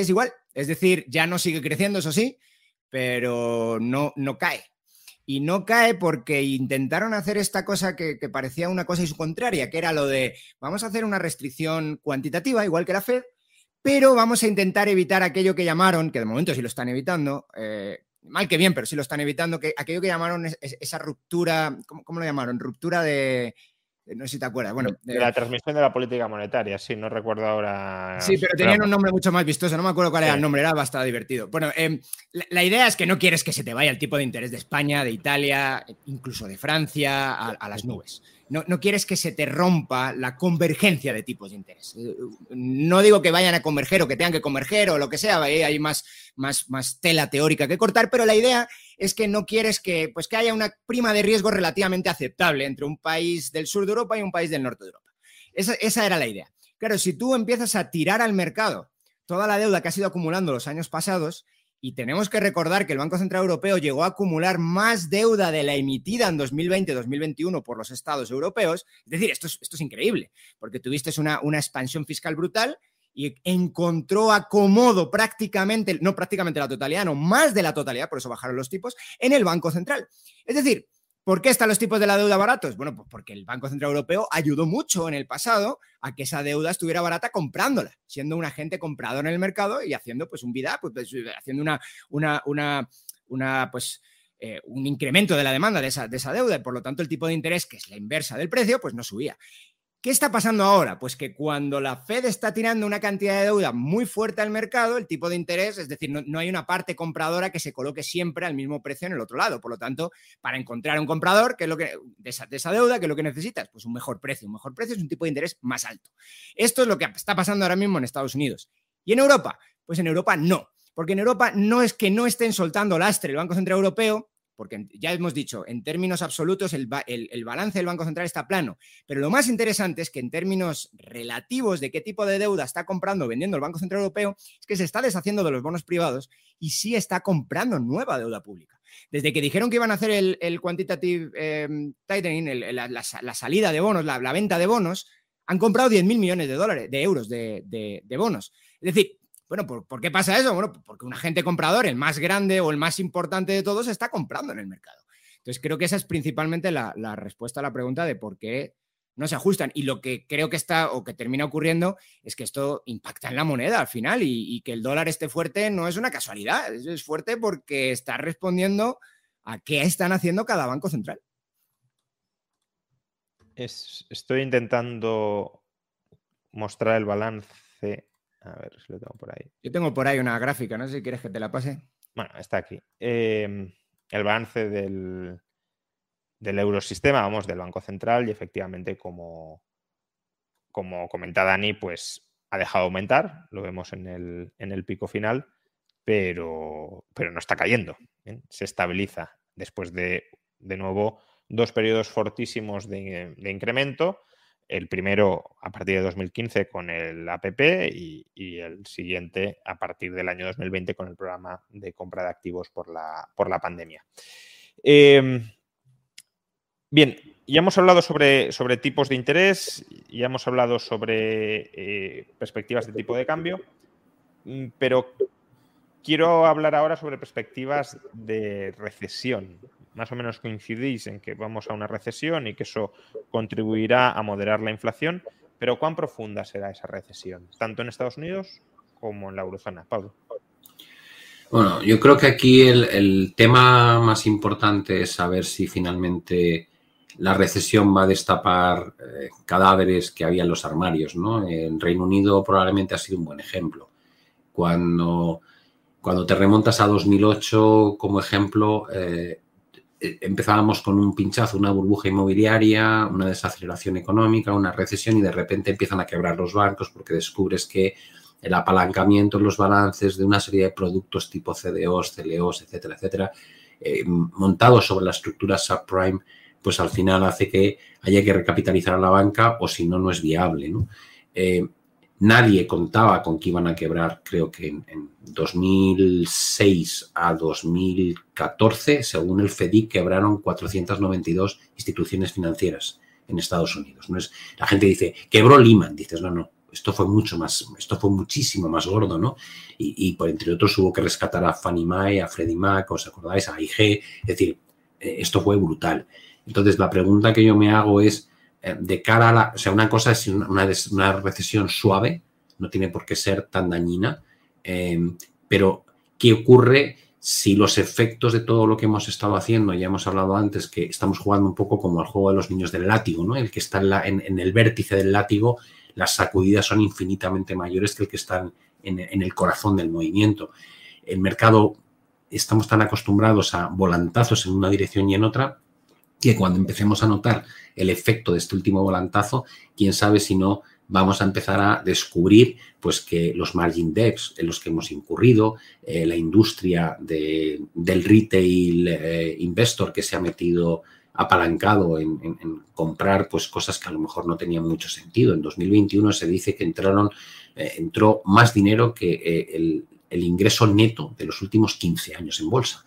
Es igual, es decir, ya no sigue creciendo, eso sí, pero no, no cae. Y no cae porque intentaron hacer esta cosa que, parecía una cosa y su contraria, que era lo de vamos a hacer una restricción cuantitativa, igual que la Fed, pero vamos a intentar evitar aquello que llamaron, que de momento sí lo están evitando, eh, mal que bien, pero sí lo están evitando, que aquello que llamaron esa ruptura, ¿cómo, lo llamaron? Ruptura de, no sé si te acuerdas. Bueno, de, la transmisión de la política monetaria, sí, no recuerdo ahora. Sí, pero tenían un nombre mucho más vistoso, no me acuerdo cuál era el nombre, era bastante divertido. Bueno, em, la, idea es que no quieres que se te vaya el tipo de interés de España, de Italia, incluso de Francia, a las nubes no, quieres que se te rompa la convergencia de tipos de interés. Eh, no digo que vayan a converger o que tengan que converger o lo que sea, hay más, más, más tela teórica que cortar, pero la idea es que no quieres que, pues, que haya una prima de riesgo relativamente aceptable entre un país del sur de Europa y un país del norte de Europa. Esa, esa era la idea. Claro, si tú empiezas a tirar al mercado toda la deuda que has ido acumulando los años pasados, y tenemos que recordar que el Banco Central Europeo llegó a acumular más deuda de la emitida en 2020-2021 por los estados europeos. Es decir, esto es, esto es increíble, porque tuviste una, una expansión fiscal brutal y encontró acomodo prácticamente, no prácticamente la totalidad, no más de la totalidad, por eso bajaron los tipos, en el Banco Central. Es decir, ¿Por qué están los tipos de la deuda baratos? Bueno, pues porque el Banco Central Europeo ayudó mucho en el pasado a que esa deuda estuviera barata comprándola, siendo un agente comprador en el mercado y haciendo pues un vida, pues, pues haciendo una, una, una, pues eh, un incremento de la demanda de esa, de esa deuda y por lo tanto el tipo de interés, que es la inversa del precio, pues no subía. ¿Qué está pasando ahora? Pues que cuando la Fed está tirando una cantidad de deuda muy fuerte al mercado, el tipo de interés, es decir, no, hay una parte compradora que se coloque siempre al mismo precio en el otro lado. Por lo tanto, para encontrar un comprador que es lo que, de, esa, de esa deuda, ¿qué es lo que necesitas? Pues un mejor precio. Un mejor precio es un tipo de interés más alto. Esto es lo que está pasando ahora mismo en Estados Unidos. ¿Y en Europa? Pues en Europa no. Porque en Europa no es que no estén soltando lastre el Banco Central Europeo, porque ya hemos dicho, en términos absolutos el, balance del Banco Central está plano, pero lo más interesante es que en términos relativos de qué tipo de deuda está comprando o vendiendo el Banco Central Europeo, es que se está deshaciendo de los bonos privados y sí está comprando nueva deuda pública. Desde que dijeron que iban a hacer el, quantitative eh, tightening, la, salida de bonos, la, venta de bonos, han comprado 10.000 millones de dólares, de euros de, de bonos. Es decir, bueno, ¿por, qué pasa eso? Bueno, porque un agente comprador, el más grande o el más importante de todos, está comprando en el mercado. Entonces, creo que esa es principalmente la, respuesta a la pregunta de por qué no se ajustan. Y lo que creo que está o que termina ocurriendo es que esto impacta en la moneda al final y, que el dólar esté fuerte no es una casualidad, es, fuerte porque está respondiendo a qué están haciendo cada banco central. estoy intentando mostrar el balance a ver si lo tengo por ahí. Yo tengo por ahí una gráfica, no sé si quieres que te la pase. Bueno, está aquí. Em, el balance del, del eurosistema, vamos, del Banco Central, y efectivamente, como, como comenta Dani, pues ha dejado de aumentar, lo vemos en el, en el pico final, pero, pero no está cayendo. Se estabiliza después de, de nuevo, dos periodos fortísimos de, de incremento el primero a partir de 2015 con el APP y, el siguiente a partir del año 2020 con el programa de compra de activos por la, por la pandemia. Em, bien, ya hemos hablado sobre, sobre, tipos de interés, ya hemos hablado sobre eh, perspectivas de tipo de cambio, mm, pero quiero hablar ahora sobre perspectivas de recesión más o menos coincidís en que vamos a una recesión y que eso contribuirá a moderar la inflación, pero ¿cuán profunda será esa recesión, tanto en Estados Unidos como en la eurozona? Pablo. Bueno, yo creo que aquí el, tema más importante es saber si finalmente la recesión va a destapar eh, cadáveres que había en los armarios. ¿no? En Reino Unido probablemente ha sido un buen ejemplo. Cuando, cuando te remontas a 2008 como ejemplo, eh, eh, empezábamos con un pinchazo, una burbuja inmobiliaria, una desaceleración económica, una recesión y de repente empiezan a quebrar los bancos porque descubres que el apalancamiento en los balances de una serie de productos tipo CDOs, CLOs, etcétera, etcétera, eh, montados sobre la estructura subprime, pues al final hace que haya que recapitalizar a la banca o si no, no es viable. ¿no? Eh, Nadie contaba con que iban a quebrar, creo que en, 2006 a 2014, según el FEDIC, quebraron 492 instituciones financieras en Estados Unidos. ¿no? Es, la gente dice, quebró Lehman. Dices, no, no, esto fue mucho más, esto fue muchísimo más gordo, ¿no? Y, por entre otros hubo que rescatar a Fannie Mae, a Freddie Mac, ¿os acordáis? A IG. Es decir, eh, esto fue brutal. Entonces, la pregunta que yo me hago es, eh, de cara a la... O sea, una cosa es una, recesión suave, no tiene por qué ser tan dañina, eh, pero ¿qué ocurre si los efectos de todo lo que hemos estado haciendo, ya hemos hablado antes que estamos jugando un poco como el juego de los niños del látigo, ¿no? El que está en, el vértice del látigo, las sacudidas son infinitamente mayores que el que está en, en el corazón del movimiento. El mercado, estamos tan acostumbrados a volantazos en una dirección y en otra, que cuando empecemos a notar el efecto de este último volantazo, quién sabe si no vamos a empezar a descubrir pues que los margin debts en los que hemos incurrido, eh, la industria del retail eh, investor que se ha metido apalancado en, comprar pues cosas que a lo mejor no tenían mucho sentido. En 2021 se dice que entraron, eh, entró más dinero que el, el, ingreso neto de los últimos 15 años en bolsa.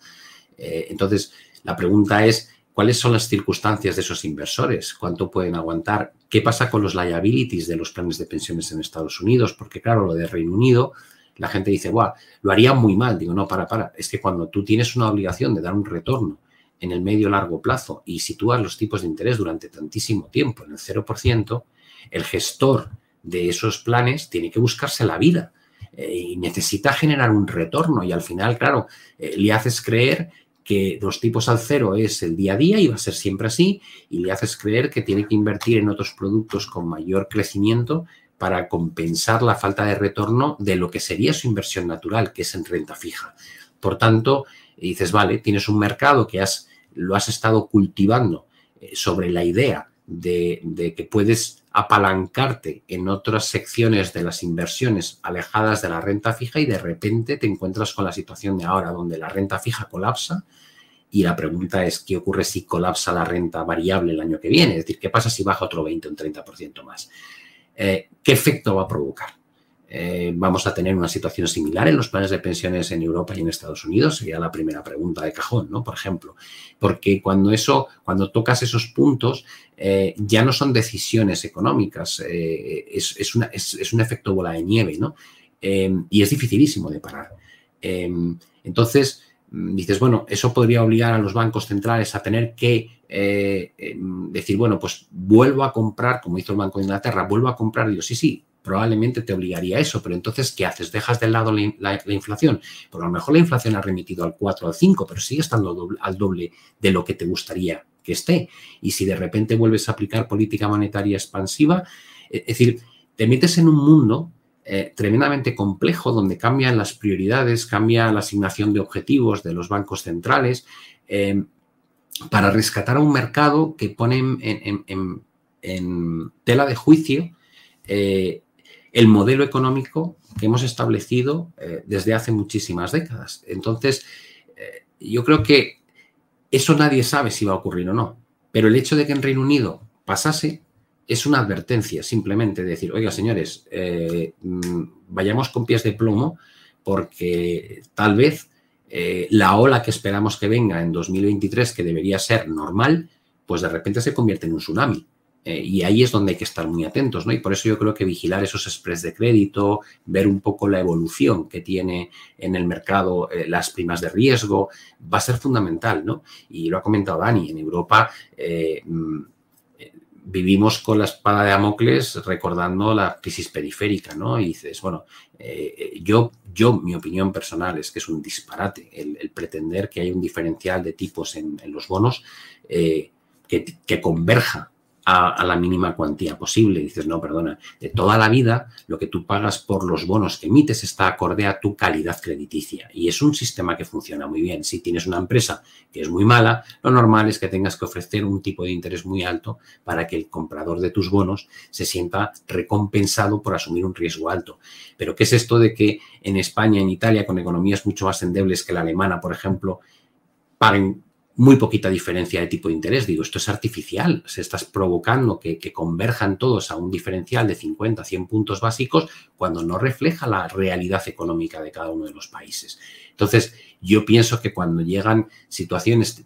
entonces, la pregunta es, ¿Cuáles son las circunstancias de esos inversores? ¿Cuánto pueden aguantar? ¿Qué pasa con los liabilities de los planes de pensiones en Estados Unidos? Porque claro, lo de Reino Unido, la gente dice, guau, lo haría muy mal. Digo, no, para, para. Es que cuando tú tienes una obligación de dar un retorno en el medio largo plazo y sitúas los tipos de interés durante tantísimo tiempo en el 0%, el gestor de esos planes tiene que buscarse la vida eh, y necesita generar un retorno y al final, claro, eh, le haces creer que los tipos al cero es el día a día y va a ser siempre así, y le haces creer que tiene que invertir en otros productos con mayor crecimiento para compensar la falta de retorno de lo que sería su inversión natural, que es en renta fija. Por tanto, dices, vale, tienes un mercado que has, lo has estado cultivando eh, sobre la idea de, de que puedes apalancarte en otras secciones de las inversiones alejadas de la renta fija y de repente te encuentras con la situación de ahora donde la renta fija colapsa y la pregunta es qué ocurre si colapsa la renta variable el año que viene, es decir, qué pasa si baja otro 20 o un 30% más. Eh, ¿Qué efecto va a provocar? Eh, vamos a tener una situación similar en los planes de pensiones en Europa y en Estados Unidos? Sería la primera pregunta de cajón, ¿no? Por ejemplo, porque cuando eso, cuando tocas esos puntos, eh, ya no son decisiones económicas, eh, es, un efecto bola de nieve, ¿no? y es dificilísimo de parar. entonces, dices, bueno, eso podría obligar a los bancos centrales a tener que decir, bueno, pues vuelvo a comprar, como hizo el Banco de Inglaterra, vuelvo a comprar, digo, sí, sí, probablemente te obligaría a eso, pero entonces, ¿qué haces? ¿Dejas de lado la, inflación? Pues a lo mejor la inflación ha remitido al 4 o al 5, pero sigue estando al doble de lo que te gustaría que esté. Y si de repente vuelves a aplicar política monetaria expansiva, es decir, te metes en un mundo eh, tremendamente complejo donde cambian las prioridades, cambia la asignación de objetivos de los bancos centrales eh, para rescatar a un mercado que pone en, tela de juicio eh, el modelo económico que hemos establecido eh, desde hace muchísimas décadas. Entonces, eh, yo creo que eso nadie sabe si va a ocurrir o no, pero el hecho de que en Reino Unido pasase es una advertencia simplemente de decir, oiga señores, eh, mm, vayamos con pies de plomo porque tal vez la ola que esperamos que venga en 2023, que debería ser normal, pues de repente se convierte en un tsunami. Eh, y ahí es donde hay que estar muy atentos, ¿no? Y por eso yo creo que vigilar esos spreads de crédito, ver un poco la evolución que tiene en el mercado eh, las primas de riesgo, va a ser fundamental, ¿no? Y lo ha comentado Dani, en Europa eh, mm, vivimos con la espada de Damocles recordando la crisis periférica, ¿no? Y dices, bueno, yo, yo, mi opinión personal es que es un disparate el, pretender que hay un diferencial de tipos en, los bonos que converja a, la mínima cuantía posible. Dices, no, perdona, de toda la vida lo que tú pagas por los bonos que emites está acorde a tu calidad crediticia. Y es un sistema que funciona muy bien. Si tienes una empresa que es muy mala, lo normal es que tengas que ofrecer un tipo de interés muy alto para que el comprador de tus bonos se sienta recompensado por asumir un riesgo alto. Pero ¿qué es esto de que en España, en Italia, con economías mucho más endebles que la alemana, por ejemplo, paguen muy poquita diferencia de tipo de interés. Digo, esto es artificial. Se estás provocando que, converjan todos a un diferencial de 50, 100 puntos básicos cuando no refleja la realidad económica de cada uno de los países. Entonces, yo pienso que cuando llegan situaciones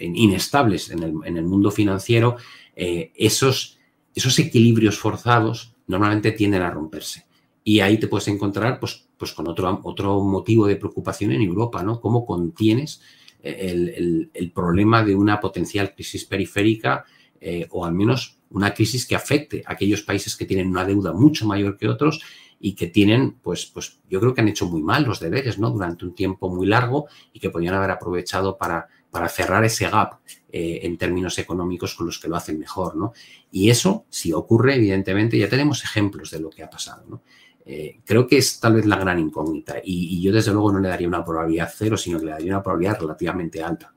inestables en el, mundo financiero, eh, esos, equilibrios forzados normalmente tienden a romperse. Y ahí te puedes encontrar pues, pues con otro, otro motivo de preocupación en Europa, ¿no? Cómo contienes el, problema de una potencial crisis periférica eh, o al menos una crisis que afecte a aquellos países que tienen una deuda mucho mayor que otros y que tienen, pues, pues yo creo que han hecho muy mal los deberes, ¿no? Durante un tiempo muy largo y que podrían haber aprovechado para, para cerrar ese gap eh, en términos económicos con los que lo hacen mejor, ¿no? Y eso, si ocurre, evidentemente, ya tenemos ejemplos de lo que ha pasado, ¿no? Eh, creo que es tal vez la gran incógnita. Y, yo desde luego no le daría una probabilidad cero, sino que le daría una probabilidad relativamente alta.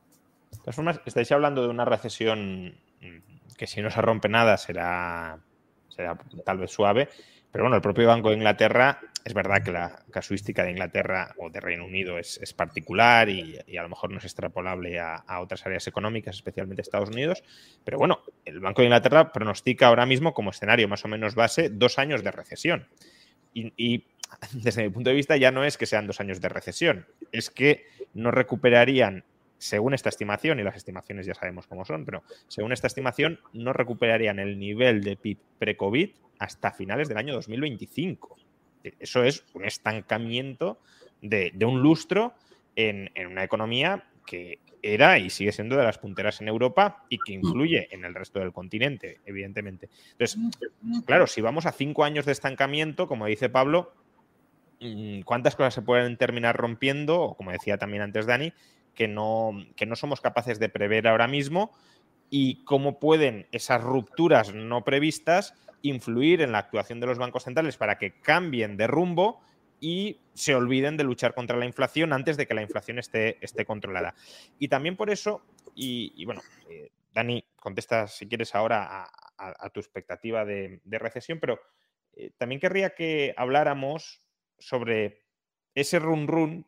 De todas formas, estáis hablando de una recesión que si no se rompe nada será, será tal vez suave, pero bueno, el propio Banco de Inglaterra, es verdad que la casuística de Inglaterra o de Reino Unido es, particular y, a lo mejor no es extrapolable a, a, otras áreas económicas, especialmente Estados Unidos, pero bueno, el Banco de Inglaterra pronostica ahora mismo como escenario más o menos base dos años de recesión y, desde mi punto de vista ya no es que sean dos años de recesión, es que no recuperarían, según esta estimación, y las estimaciones ya sabemos cómo son, pero según esta estimación, no recuperarían el nivel de PIB pre-COVID hasta finales del año 2025. Eso es un estancamiento de, un lustro en, en, una economía que era y sigue siendo de las punteras en Europa y que influye en el resto del continente, evidentemente. Entonces, claro, si vamos a cinco años de estancamiento, como dice Pablo, mm, ¿cuántas cosas se pueden terminar rompiendo? O como decía también antes Dani, que no, que no somos capaces de prever ahora mismo y cómo pueden esas rupturas no previstas influir en la actuación de los bancos centrales para que cambien de rumbo y se olviden de luchar contra la inflación antes de que la inflación esté, esté controlada. Y también por eso, y, bueno, eh, Dani, contesta si quieres ahora a, tu expectativa de, recesión, pero eh, también querría que habláramos sobre ese run run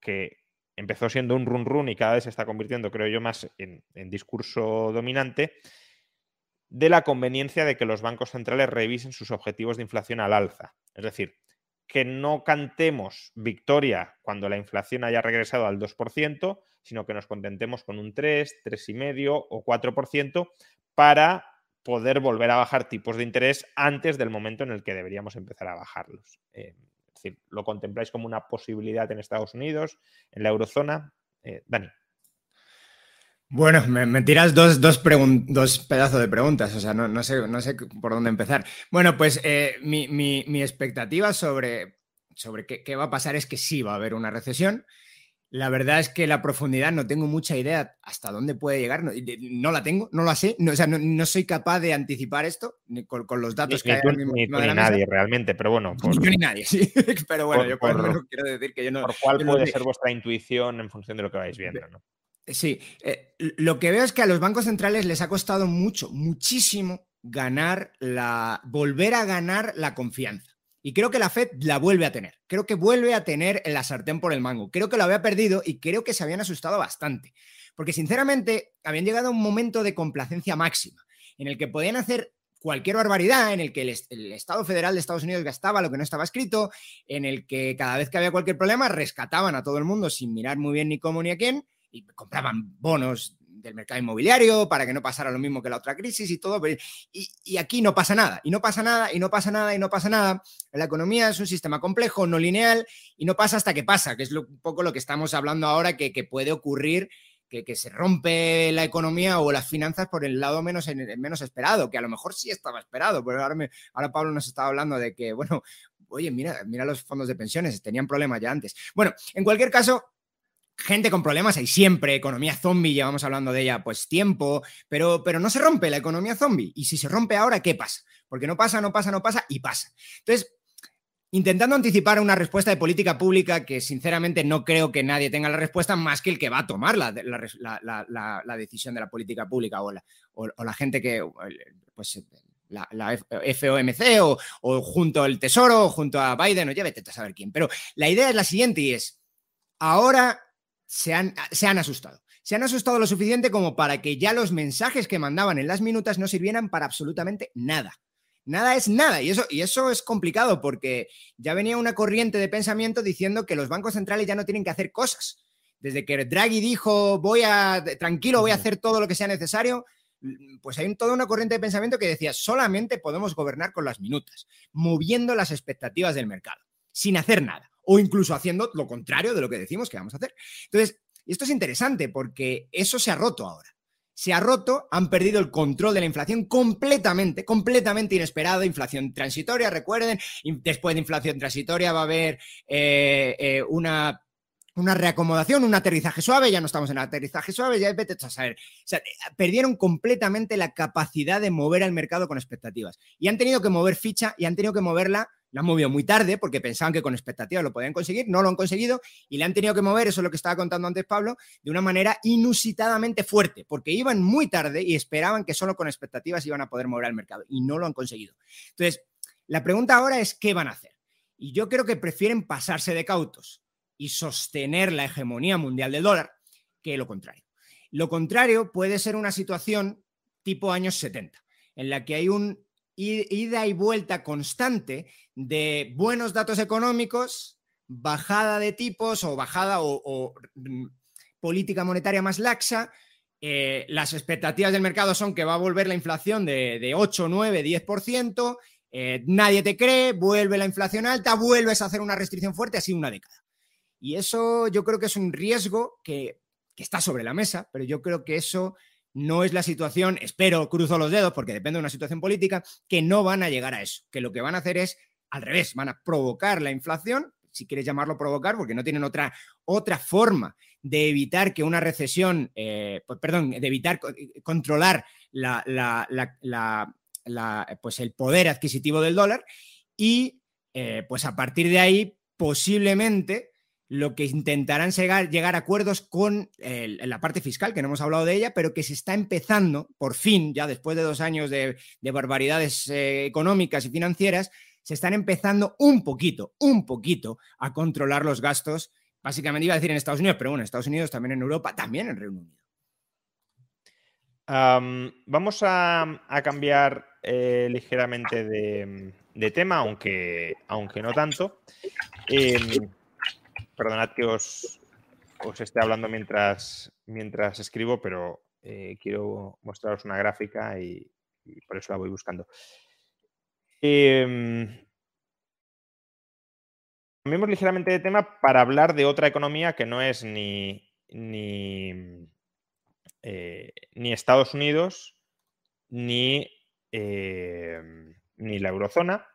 que empezó siendo un run run y cada vez se está convirtiendo, creo yo, más en, discurso dominante, de la conveniencia de que los bancos centrales revisen sus objetivos de inflación al alza. Es decir, que no cantemos victoria cuando la inflación haya regresado al 2%, sino que nos contentemos con un 3, 3,5 o 4% para poder volver a bajar tipos de interés antes del momento en el que deberíamos empezar a bajarlos. Eh, decir, ¿lo contempláis como una posibilidad en Estados Unidos, en la eurozona? Eh, Dani. Bueno, me, tiras dos, dos, pedazos de preguntas, o sea, no, sé, no sé por dónde empezar. Bueno, pues eh, mi, expectativa sobre, sobre qué, qué, va a pasar es que sí va a haber una recesión. La verdad es que la profundidad no tengo mucha idea hasta dónde puede llegar. No, la tengo, no la sé. No, o sea, no, soy capaz de anticipar esto con, los datos que hay. ni, nadie realmente, pero bueno. Ni yo ni nadie, sí. pero bueno, yo por, quiero decir que yo no. ¿Por cuál puede ser vuestra intuición en función de lo que vais viendo? ¿no? Sí, eh, lo que veo es que a los bancos centrales les ha costado mucho, muchísimo ganar la. volver a ganar la confianza. Y creo que la Fed la vuelve a tener. Creo que vuelve a tener la sartén por el mango. Creo que lo había perdido y creo que se habían asustado bastante. Porque sinceramente habían llegado a un momento de complacencia máxima en el que podían hacer cualquier barbaridad, en el que el, Estado Federal de Estados Unidos gastaba lo que no estaba escrito, en el que cada vez que había cualquier problema rescataban a todo el mundo sin mirar muy bien ni cómo ni a quién y compraban bonos del mercado inmobiliario para que no pasara lo mismo que la otra crisis y todo. Y, aquí no pasa nada, y no pasa nada, y no pasa nada, y no pasa nada. La economía es un sistema complejo, no lineal, y no pasa hasta que pasa, que es un poco lo que estamos hablando ahora que, puede ocurrir. Que, se rompe la economía o las finanzas por el lado menos, menos esperado, que a lo mejor sí estaba esperado, pero ahora, ahora Pablo nos estaba hablando de que, bueno, oye, mira, mira los fondos de pensiones, tenían problemas ya antes. Bueno, en cualquier caso, gente con problemas hay siempre, economía zombie, llevamos hablando de ella pues tiempo, pero, pero no se rompe la economía zombie. Y si se rompe ahora, ¿qué pasa? Porque no pasa, no pasa, no pasa y pasa. Entonces, intentando anticipar una respuesta de política pública que sinceramente no creo que nadie tenga la respuesta más que el que va a tomar la, decisión de la política pública o la, o, la gente que, pues, la, FOMC o, o, junto al Tesoro o junto a Biden o ya vete a saber quién. Pero la idea es la siguiente y es, ahora se han, se han asustado. Se han asustado lo suficiente como para que ya los mensajes que mandaban en las minutas no sirvieran para absolutamente nada. Nada es nada. Y eso, y eso es complicado porque ya venía una corriente de pensamiento diciendo que los bancos centrales ya no tienen que hacer cosas. Desde que Draghi dijo, voy a, tranquilo, voy a hacer todo lo que sea necesario, pues hay toda una corriente de pensamiento que decía, solamente podemos gobernar con las minutas, moviendo las expectativas del mercado, sin hacer nada o incluso haciendo lo contrario de lo que decimos que vamos a hacer. Entonces, esto es interesante porque eso se ha roto ahora. Se ha roto, han perdido el control de la inflación completamente, completamente inesperado. Inflación transitoria, recuerden, después de inflación transitoria va a haber eh, eh, una una reacomodación, un aterrizaje suave, ya no estamos en aterrizaje suave, ya vete a saber. O sea, perdieron completamente la capacidad de mover al mercado con expectativas. Y han tenido que mover ficha y han tenido que moverla la han movido muy tarde porque pensaban que con expectativas lo podían conseguir, no lo han conseguido y le han tenido que mover, eso es lo que estaba contando antes Pablo, de una manera inusitadamente fuerte, porque iban muy tarde y esperaban que solo con expectativas iban a poder mover al mercado y no lo han conseguido. Entonces, la pregunta ahora es qué van a hacer. Y yo creo que prefieren pasarse de cautos y sostener la hegemonía mundial del dólar que lo contrario. Lo contrario puede ser una situación tipo años 70, en la que hay un ida y vuelta constante de buenos datos económicos, bajada de tipos o bajada o, política monetaria más laxa. Eh, las expectativas del mercado son que va a volver la inflación de, 8, 9, 10%. nadie te cree, vuelve la inflación alta, vuelves a hacer una restricción fuerte, así una década. Y eso yo creo que es un riesgo que, que está sobre la mesa, pero yo creo que eso no es la situación, espero, cruzo los dedos, porque depende de una situación política, que no van a llegar a eso, que lo que van a hacer es al revés, van a provocar la inflación, si quieres llamarlo provocar, porque no tienen otra, otra forma de evitar que una recesión, eh, pues, perdón, de evitar controlar pues el poder adquisitivo del dólar y eh, pues a partir de ahí posiblemente lo que intentarán llegar, a acuerdos con la parte fiscal, que no hemos hablado de ella, pero que se está empezando, por fin, ya después de dos años de, barbaridades eh, económicas y financieras, se están empezando un poquito, un poquito a controlar los gastos, básicamente iba a decir en Estados Unidos, pero bueno, en Estados Unidos, también en Europa, también en Reino Unido. vamos a, cambiar eh, ligeramente de, tema, aunque, aunque no tanto. Em, perdonad que os, os esté hablando mientras, mientras escribo, pero eh, quiero mostraros una gráfica y, por eso la voy buscando. Eh, cambiemos ligeramente de tema para hablar de otra economía que no es ni, ni, eh, ni Estados Unidos ni, em, ni la eurozona.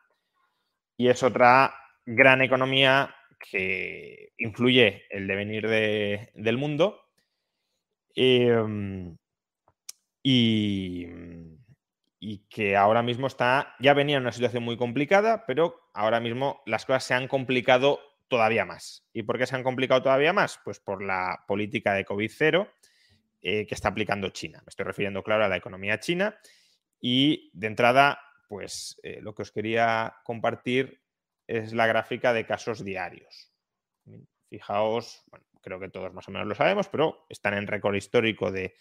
Y es otra gran economía que influye el devenir del mundo. Em, y, y, que ahora mismo está, ya venía en una situación muy complicada, pero ahora mismo las cosas se han complicado todavía más. ¿Y por qué se han complicado todavía más? Pues por la política de COVID-0 eh, que está aplicando China. Me estoy refiriendo, claro, a la economía china. Y de entrada, pues eh, lo que os quería compartir es la gráfica de casos diarios. Fijaos, bueno, creo que todos más o menos lo sabemos, pero están en récord histórico de,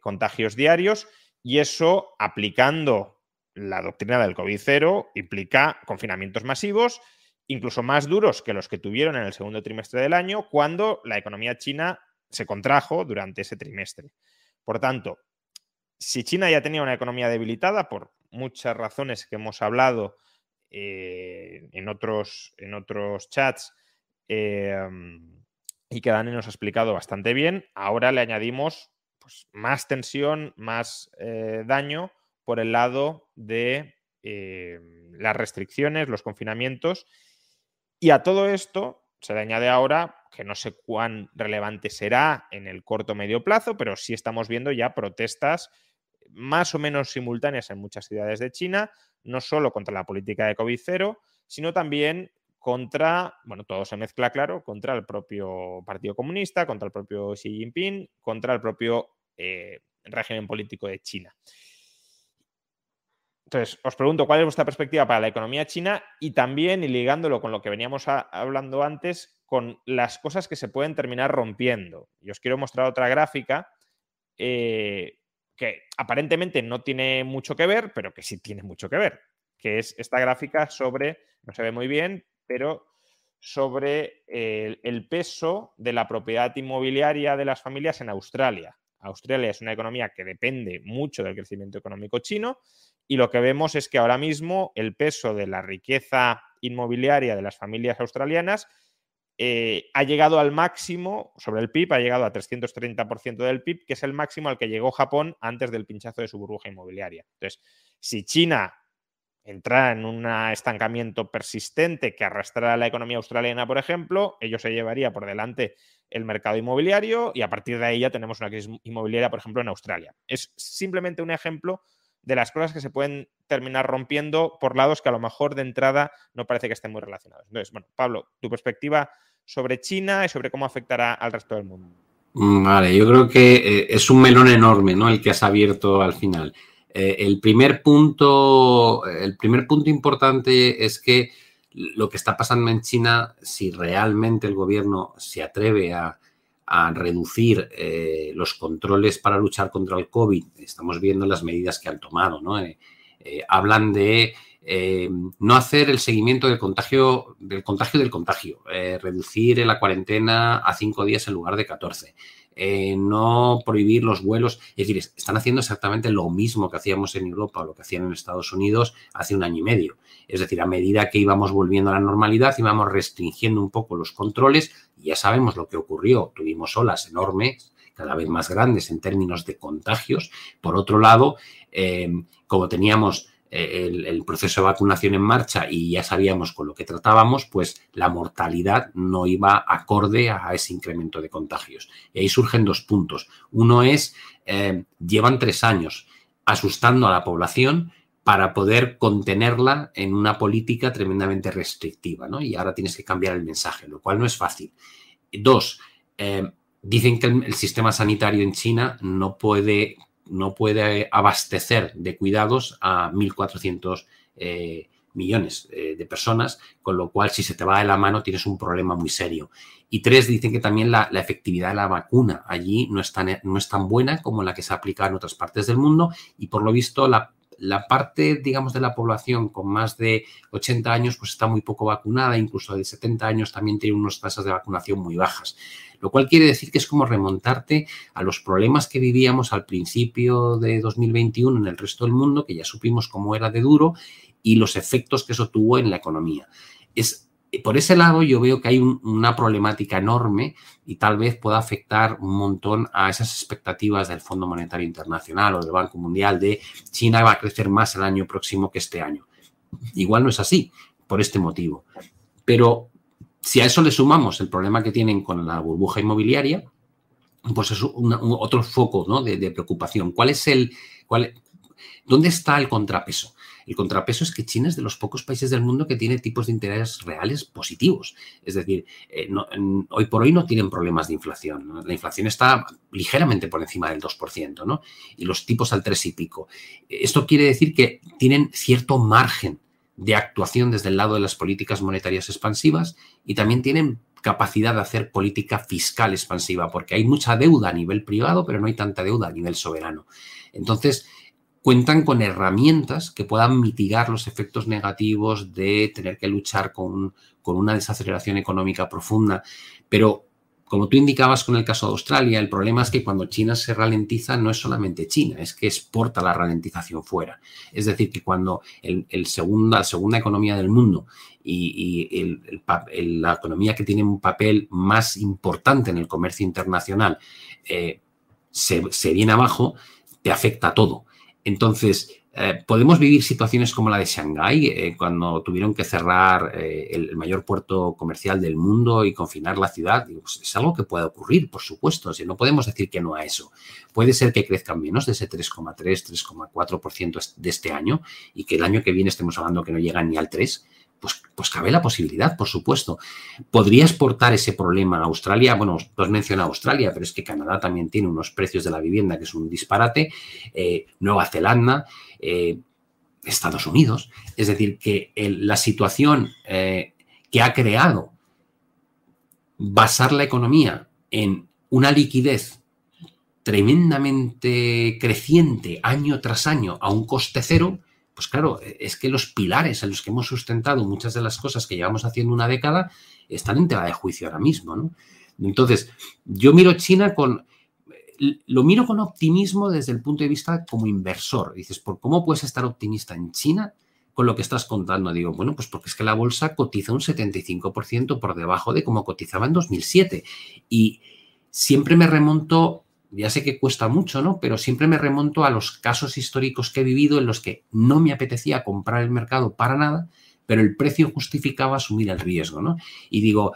contagios diarios y eso aplicando la doctrina del COVID-0 implica confinamientos masivos, incluso más duros que los que tuvieron en el segundo trimestre del año, cuando la economía china se contrajo durante ese trimestre. Por tanto, si China ya tenía una economía debilitada por muchas razones que hemos hablado eh, en, otros, en otros chats em, y que Dani nos ha explicado bastante bien. Ahora le añadimos pues, más tensión, más eh, daño por el lado de em, las restricciones, los confinamientos. Y a todo esto se le añade ahora, que no sé cuán relevante será en el corto o medio plazo, pero sí estamos viendo ya protestas más o menos simultáneas en muchas ciudades de China, no solo contra la política de COVID-0, sino también contra, bueno, todo se mezcla, claro, contra el propio Partido Comunista, contra el propio Xi Jinping, contra el propio eh, régimen político de China. Entonces, os pregunto cuál es vuestra perspectiva para la economía china y también, y ligándolo con lo que veníamos hablando antes, con las cosas que se pueden terminar rompiendo. Y os quiero mostrar otra gráfica eh, que aparentemente no tiene mucho que ver, pero que sí tiene mucho que ver, que es esta gráfica sobre, no se ve muy bien, pero sobre el, peso de la propiedad inmobiliaria de las familias en Australia. Australia es una economía que depende mucho del crecimiento económico chino y lo que vemos es que ahora mismo el peso de la riqueza inmobiliaria de las familias australianas eh, ha llegado al máximo, sobre el PIB, ha llegado a 330% del PIB, que es el máximo al que llegó Japón antes del pinchazo de su burbuja inmobiliaria. Entonces, si China entra en un estancamiento persistente que arrastrara a la economía australiana, por ejemplo, ello se llevaría por delante el mercado inmobiliario y a partir de ahí ya tenemos una crisis inmobiliaria, por ejemplo, en Australia. Es simplemente un ejemplo de las cosas que se pueden terminar rompiendo por lados que a lo mejor de entrada no parece que estén muy relacionados. Entonces, bueno, Pablo, tu perspectiva sobre China y sobre cómo afectará al resto del mundo. Mm, vale, yo creo que eh, es un melón enorme, ¿no? El que has abierto al final. Eh, el, primer punto, el primer punto importante es que lo que está pasando en China, si realmente el gobierno se atreve a, a reducir eh, los controles para luchar contra el COVID. Estamos viendo las medidas que han tomado. ¿no? Eh, eh, hablan de no hacer el seguimiento del contagio del contagio del contagio, reducir la cuarentena a cinco días en lugar de 14. no prohibir los vuelos. Es decir, están haciendo exactamente lo mismo que hacíamos en Europa o lo que hacían en Estados Unidos hace un año y medio. Es decir, a medida que íbamos volviendo a la normalidad, íbamos restringiendo un poco los controles ya sabemos lo que ocurrió. Tuvimos olas enormes, cada vez más grandes en términos de contagios. Por otro lado, eh, como teníamos eh, el, proceso de vacunación en marcha y ya sabíamos con lo que tratábamos, pues la mortalidad no iba acorde a ese incremento de contagios. Y ahí surgen dos puntos. Uno es, eh, llevan tres años asustando a la población para poder contenerla en una política tremendamente restrictiva, ¿no? Y ahora tienes que cambiar el mensaje, lo cual no es fácil. Dos, eh, dicen que el, sistema sanitario en China no puede, no puede abastecer de cuidados a 1.400 eh, millones eh, de personas, con lo cual si se te va de la mano tienes un problema muy serio. Y tres, dicen que también la, efectividad de la vacuna allí no es, tan, no es tan buena como la que se aplica en otras partes del mundo y por lo visto la la parte, digamos, de la población con más de 80 años, pues está muy poco vacunada, incluso de 70 años también tiene unas tasas de vacunación muy bajas. Lo cual quiere decir que es como remontarte a los problemas que vivíamos al principio de 2021 en el resto del mundo, que ya supimos cómo era de duro, y los efectos que eso tuvo en la economía. Es por ese lado yo veo que hay una problemática enorme y tal vez pueda afectar un montón a esas expectativas del Fondo Monetario Internacional o del Banco Mundial de China va a crecer más el año próximo que este año. Igual no es así, por este motivo. Pero si a eso le sumamos el problema que tienen con la burbuja inmobiliaria, pues es otro foco de, preocupación. ¿Cuál es el, cuál, ¿Dónde está el contrapeso? El contrapeso es que China es de los pocos países del mundo que tiene tipos de interés reales positivos. Es decir, eh, hoy por hoy no tienen problemas de inflación. La inflación está ligeramente por encima del 2%, ¿no? Y los tipos al 3 y pico. Esto quiere decir que tienen cierto margen de actuación desde el lado de las políticas monetarias expansivas y también tienen capacidad de hacer política fiscal expansiva, porque hay mucha deuda a nivel privado, pero no hay tanta deuda a nivel soberano. Entonces, cuentan con herramientas que puedan mitigar los efectos negativos de tener que luchar con, una desaceleración económica profunda. Pero, como tú indicabas con el caso de Australia, el problema es que cuando China se ralentiza no es solamente China, es que exporta la ralentización fuera. Es decir, que cuando el, segunda, la segunda economía del mundo y, la economía que tiene un papel más importante en el comercio internacional eh, se, se viene abajo, te afecta todo. Entonces, eh, podemos vivir situaciones como la de Shanghái, eh, cuando tuvieron que cerrar eh, el, mayor puerto comercial del mundo y confinar la ciudad. Pues, es algo que puede ocurrir, por supuesto. no podemos decir que no a eso. Puede ser que crezcan menos de ese 3,3, 3,4% de este año y que el año que viene estemos hablando que no llegan ni al 3%. Pues, pues, cabe la posibilidad, por supuesto. ¿Podría exportar ese problema a Australia? Bueno, tú has Australia, pero es que Canadá también tiene unos precios de la vivienda que es un disparate. Eh, Nueva Zelanda, eh, Estados Unidos. Es decir, que la situación eh, que ha creado basar la economía en una liquidez tremendamente creciente año tras año a un coste cero, pues claro, e, es que los pilares en los que hemos sustentado muchas de las cosas que llevamos haciendo una década están en tela de juicio ahora mismo, ¿no? Entonces, yo miro China con, lo miro con optimismo desde el punto de vista como inversor. Dices, ¿por cómo puedes estar optimista en China con lo que estás contando? Digo, bueno, pues porque es que la bolsa cotiza un 75% por debajo de como cotizaba en 2007. Y siempre me remonto ya sé que cuesta mucho, ¿no? Pero siempre me remonto a los casos históricos que he vivido en los que no me apetecía comprar el mercado para nada, pero el precio justificaba asumir el riesgo, ¿no? Y digo,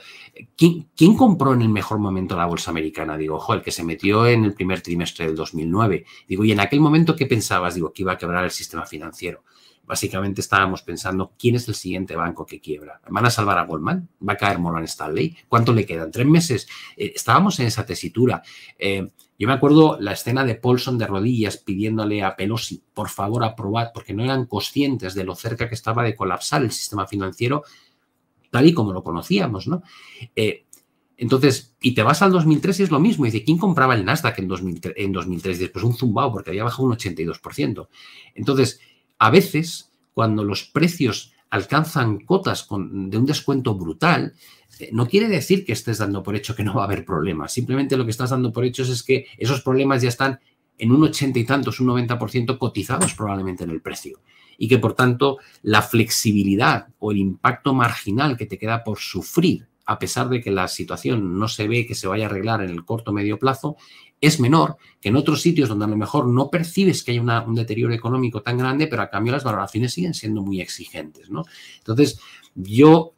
¿quién, compró en el mejor momento la bolsa americana? Digo, ojo, el que se metió en el primer trimestre del 2009. Digo, ¿y en aquel momento qué pensabas? Digo, que iba a quebrar el sistema financiero básicamente estábamos pensando quién es el siguiente banco que quiebra. ¿Van a salvar a Goldman? ¿Va a caer Morgan Stanley? ¿Cuánto le quedan? ¿Tres meses? Eh, estábamos en esa tesitura. Eh, yo me acuerdo la escena de Paulson de rodillas pidiéndole a Pelosi, por favor, aprobad, porque no eran conscientes de lo cerca que estaba de colapsar el sistema financiero tal y como lo conocíamos, ¿no? Eh, entonces, y te vas al 2003 y es lo mismo. Dice, ¿quién compraba el Nasdaq en 2003? En 2003? Después un zumbao porque había bajado un 82%. Entonces, a veces, cuando los precios alcanzan cotas con, de un descuento brutal, no quiere decir que estés dando por hecho que no va a haber problemas. Simplemente lo que estás dando por hecho es que esos problemas ya están en un 80 y tantos, un 90% cotizados probablemente en el precio. Y que por tanto la flexibilidad o el impacto marginal que te queda por sufrir, a pesar de que la situación no se ve que se vaya a arreglar en el corto o medio plazo, es menor que en otros sitios donde a lo mejor no percibes que hay un deterioro económico tan grande, pero a cambio las valoraciones siguen siendo muy exigentes. ¿no? Entonces, yo, eh,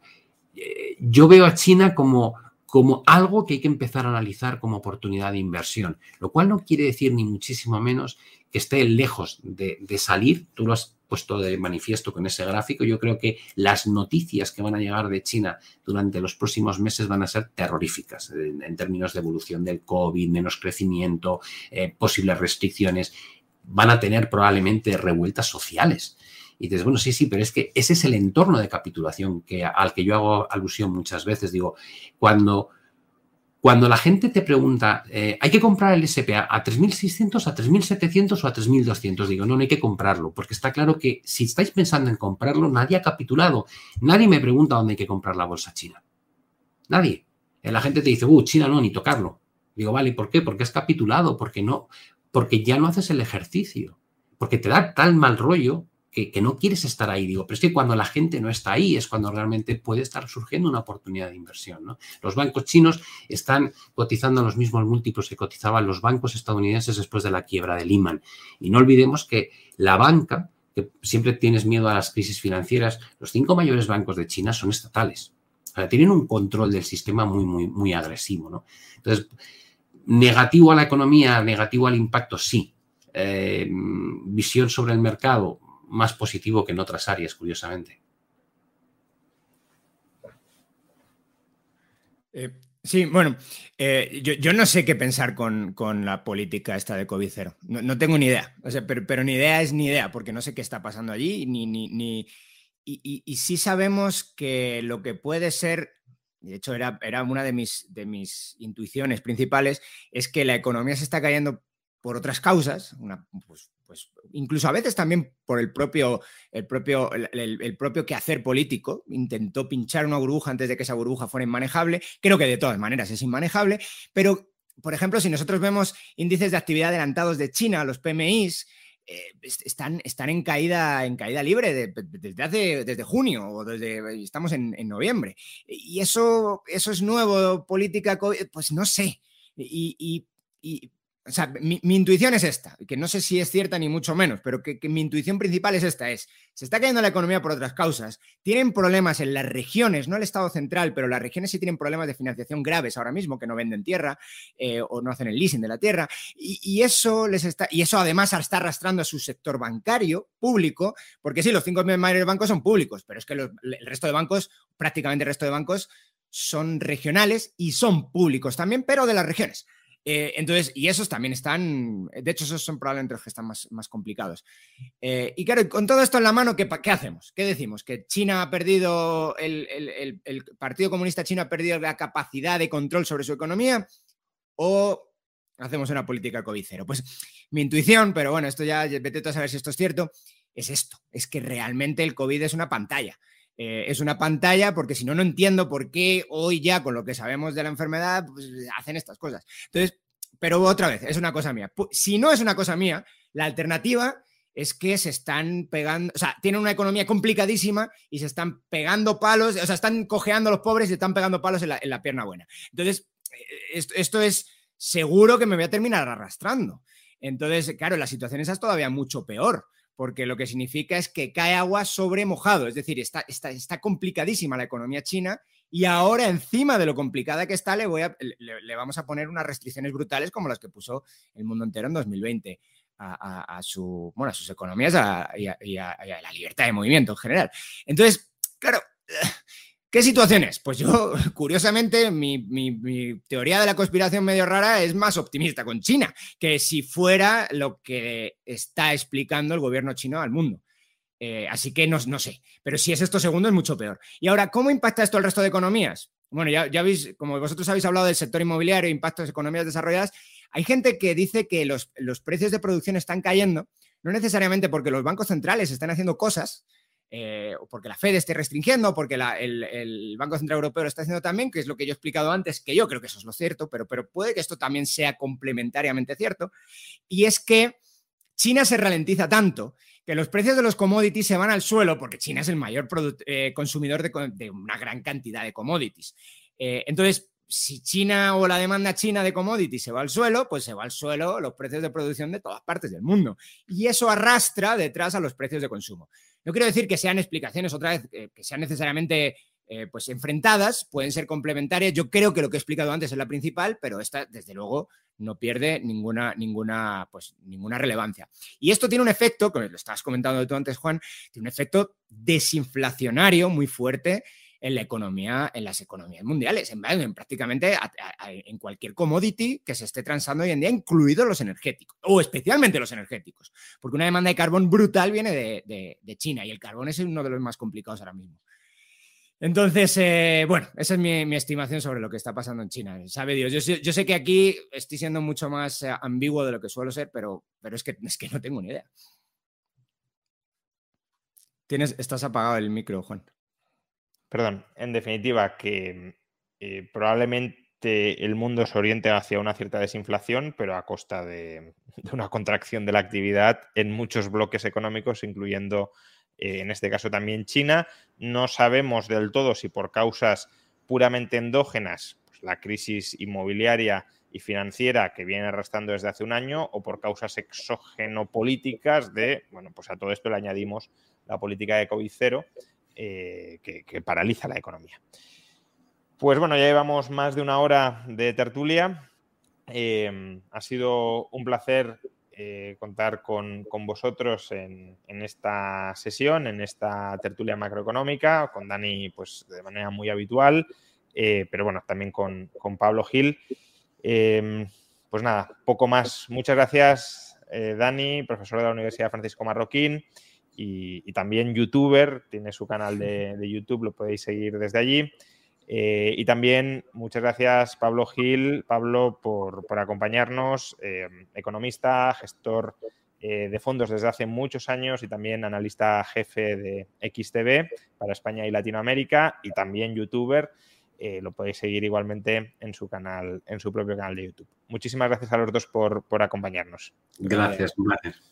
yo veo a China como, como algo que hay que empezar a analizar como oportunidad de inversión, lo cual no quiere decir ni muchísimo menos que esté lejos de, salir. Tú lo has puesto de manifiesto con ese gráfico. Yo creo que las noticias que van a llegar de China durante los próximos meses van a ser terroríficas en, términos de evolución del COVID, menos crecimiento, eh, posibles restricciones. Van a tener probablemente revueltas sociales. Y dices, bueno, sí, sí, pero es que ese es el entorno de capitulación que, al que yo hago alusión muchas veces. Digo, cuando cuando la gente te pregunta, eh, ¿hay que comprar el SPA a 3.600, a 3.700 o a 3.200? Digo, no, no hay que comprarlo, porque está claro que si estáis pensando en comprarlo, nadie ha capitulado. Nadie me pregunta dónde hay que comprar la bolsa china. Nadie. Eh, la gente te dice, uh, China no, ni tocarlo. Digo, vale, ¿por qué? Porque has capitulado, porque no, porque ya no haces el ejercicio, porque te da tal mal rollo que, no quieres estar ahí. Digo, pero es que cuando la gente no está ahí es cuando realmente puede estar surgiendo una oportunidad de inversión. ¿no? Los bancos chinos están cotizando los mismos múltiplos que cotizaban los bancos estadounidenses después de la quiebra de Lehman. Y no olvidemos que la banca, que siempre tienes miedo a las crisis financieras, los cinco mayores bancos de China son estatales. O sea, tienen un control del sistema muy, muy, muy agresivo. ¿no? Entonces, negativo a la economía, negativo al impacto, sí. Eh, visión sobre el mercado, más positivo que en otras áreas, curiosamente. Eh, sí, bueno, eh, yo, no sé qué pensar con, la política esta de COVID cero. No, tengo ni idea. pero, ni idea es ni idea, porque no sé qué está pasando allí, ni, ni, y, sí sabemos que lo que puede ser, de hecho era, era una de mis, de mis intuiciones principales, es que la economía se está cayendo por otras causas, pues, pues, incluso a veces también por el propio, el propio, el, propio quehacer político, intentó pinchar una burbuja antes de que esa burbuja fuera inmanejable. Creo que de todas maneras es inmanejable, pero, por ejemplo, si nosotros vemos índices de actividad adelantados de China, los PMIs, eh, están, están en, caída, en caída libre desde, desde junio o desde estamos en, noviembre. Y eso, eso es nuevo, política, pues no sé. y, o sea, mi, intuición es esta, que no sé si es cierta ni mucho menos, pero que, mi intuición principal es esta, es, se está cayendo la economía por otras causas, tienen problemas en las regiones, no el Estado central, pero las regiones sí tienen problemas de financiación graves ahora mismo, que no venden tierra eh, o no hacen el leasing de la tierra, y, eso les está, y eso además está arrastrando a su sector bancario público, porque sí, los cinco mayores bancos son públicos, pero es que el resto de bancos, prácticamente el resto de bancos, son regionales y son públicos también, pero de las regiones. Eh, entonces, y esos también están, de hecho, esos son probablemente los que están más, más complicados. Eh, y claro, con todo esto en la mano, ¿qué, ¿qué, hacemos? ¿Qué decimos? ¿Que China ha perdido, el, el, Partido Comunista Chino ha perdido la capacidad de control sobre su economía? ¿O hacemos una política COVID? Pues mi intuición, pero bueno, esto ya vete a saber si esto es cierto, es esto, es que realmente el COVID es una pantalla. Eh, es una pantalla, porque si no, no entiendo por qué hoy ya, con lo que sabemos de la enfermedad, pues, hacen estas cosas. Entonces, pero otra vez, es una cosa mía. Si no es una cosa mía, la alternativa es que se están pegando, o sea, tienen una economía complicadísima y se están pegando palos, o sea, están cojeando a los pobres y se están pegando palos en la, pierna buena. Entonces, eh, esto, es seguro que me voy a terminar arrastrando. Entonces, claro, la situación esa es todavía mucho peor porque lo que significa es que cae agua sobre mojado, es decir, está, está, está complicadísima la economía china y ahora encima de lo complicada que está le, voy a, le, vamos a poner unas restricciones brutales como las que puso el mundo entero en 2020 a, su, bueno, a sus economías y, y a la libertad de movimiento en general. Entonces, claro, ¿Qué situaciones? Pues yo, curiosamente, mi, teoría de la conspiración medio rara es más optimista con China, que si fuera lo que está explicando el gobierno chino al mundo. Eh, así que no, sé, pero si es esto segundo es mucho peor. Y ahora, ¿cómo impacta esto al resto de economías? Bueno, ya, ya como vosotros habéis hablado del sector inmobiliario, impactos de economías desarrolladas, hay gente que dice que los, los precios de producción están cayendo, no necesariamente porque los bancos centrales están haciendo cosas, eh, porque la Fed esté restringiendo, porque el, Banco Central Europeo lo está haciendo también, que es lo que yo he explicado antes, que yo creo que eso es lo cierto, pero, puede que esto también sea complementariamente cierto, y es que China se ralentiza tanto que los precios de los commodities se van al suelo, porque China es el mayor eh, consumidor de, una gran cantidad de commodities. Eh, entonces, si China o la demanda china de commodity se va al suelo, pues se va al suelo los precios de producción de todas partes del mundo. Y eso arrastra detrás a los precios de consumo. No quiero decir que sean explicaciones otra vez, eh, que sean necesariamente eh, pues enfrentadas, pueden ser complementarias. Yo creo que lo que he explicado antes es la principal, pero esta, desde luego, no pierde ninguna, ninguna, pues, ninguna relevancia. Y esto tiene un efecto, como lo estabas comentando tú antes, Juan, tiene un efecto desinflacionario muy fuerte en la economía, en las economías mundiales, en, prácticamente en cualquier commodity que se esté transando hoy en día, incluidos los energéticos, o especialmente los energéticos, porque una demanda de carbón brutal viene de, China y el carbón es uno de los más complicados ahora mismo. Entonces, eh, bueno, esa es mi, estimación sobre lo que está pasando en China. Sabe Dios, yo sé, que aquí estoy siendo mucho más eh, ambiguo de lo que suelo ser, pero, pero es, que, es que no tengo ni idea. Tienes, estás apagado el micro, Juan. Perdón, en definitiva, que eh, probablemente el mundo se oriente hacia una cierta desinflación, pero a costa de, una contracción de la actividad en muchos bloques económicos, incluyendo eh, en este caso también China. No sabemos del todo si por causas puramente endógenas, pues la crisis inmobiliaria y financiera que viene arrastrando desde hace un año, o por causas exógeno-políticas de, bueno, pues a todo esto le añadimos la política de COVID cero, eh, que, paraliza la economía. Pues bueno, ya llevamos más de una hora de tertulia. Eh, ha sido un placer eh, contar con, vosotros en, esta sesión, en esta tertulia macroeconómica, con Dani pues de manera muy habitual, pero bueno, también con, Pablo Gil. pues nada, poco más. Muchas gracias, Dani, profesor de la Universidad Francisco Marroquín y, también youtuber, tiene su canal de, YouTube, lo podéis seguir desde allí. Eh, y también muchas gracias Pablo Gil, Pablo, por, acompañarnos, eh, economista, gestor eh, de fondos desde hace muchos años y también analista jefe de XTV para España y Latinoamérica y también youtuber. lo podéis seguir igualmente en su canal, en su propio canal de YouTube. Muchísimas gracias a los dos por, por acompañarnos. Gracias, gracias.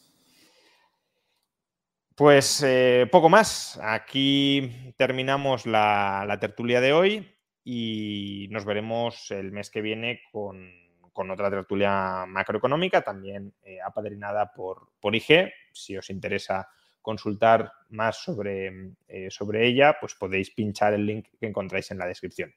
Pues eh, poco más. Aquí terminamos la, tertulia de hoy y nos veremos el mes que viene con, otra tertulia macroeconómica, también eh, apadrinada por, por IG. Si os interesa consultar más sobre, eh, sobre ella, pues podéis pinchar el link que encontráis en la descripción.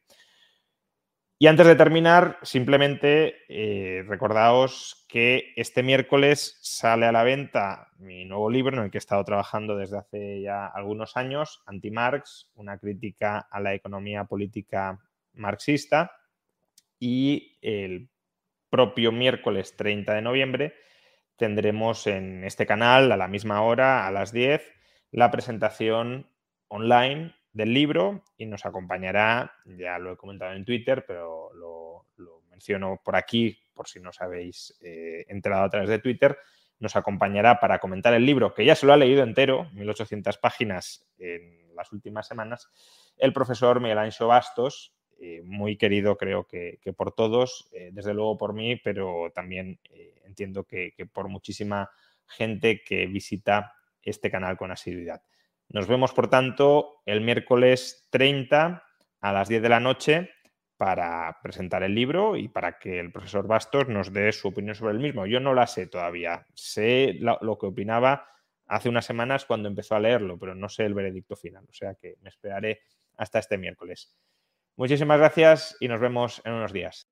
Y antes de terminar, simplemente eh, recordaos que este miércoles sale a la venta mi nuevo libro en el que he estado trabajando desde hace ya algunos años, Anti-Marx, una crítica a la economía política marxista. Y el propio miércoles 30 de noviembre tendremos en este canal a la misma hora, a las 10, la presentación online del libro y nos acompañará, ya lo he comentado en Twitter, pero lo, menciono por aquí, por si no os habéis eh, enterado a través de Twitter, nos acompañará para comentar el libro, que ya se lo ha leído entero, 1800 páginas en las últimas semanas, el profesor Miguel Ancho Bastos, eh, muy querido creo que, por todos, eh, desde luego por mí, pero también entiendo que por muchísima gente que visita este canal con asiduidad. Nos vemos, por tanto, el miércoles 30 a las 10 de la noche para presentar el libro y para que el profesor Bastos nos dé su opinión sobre el mismo. Yo no la sé todavía. Sé lo, que opinaba hace unas semanas cuando empezó a leerlo, pero no sé el veredicto final. O sea que me esperaré hasta este miércoles. Muchísimas gracias y nos vemos en unos días.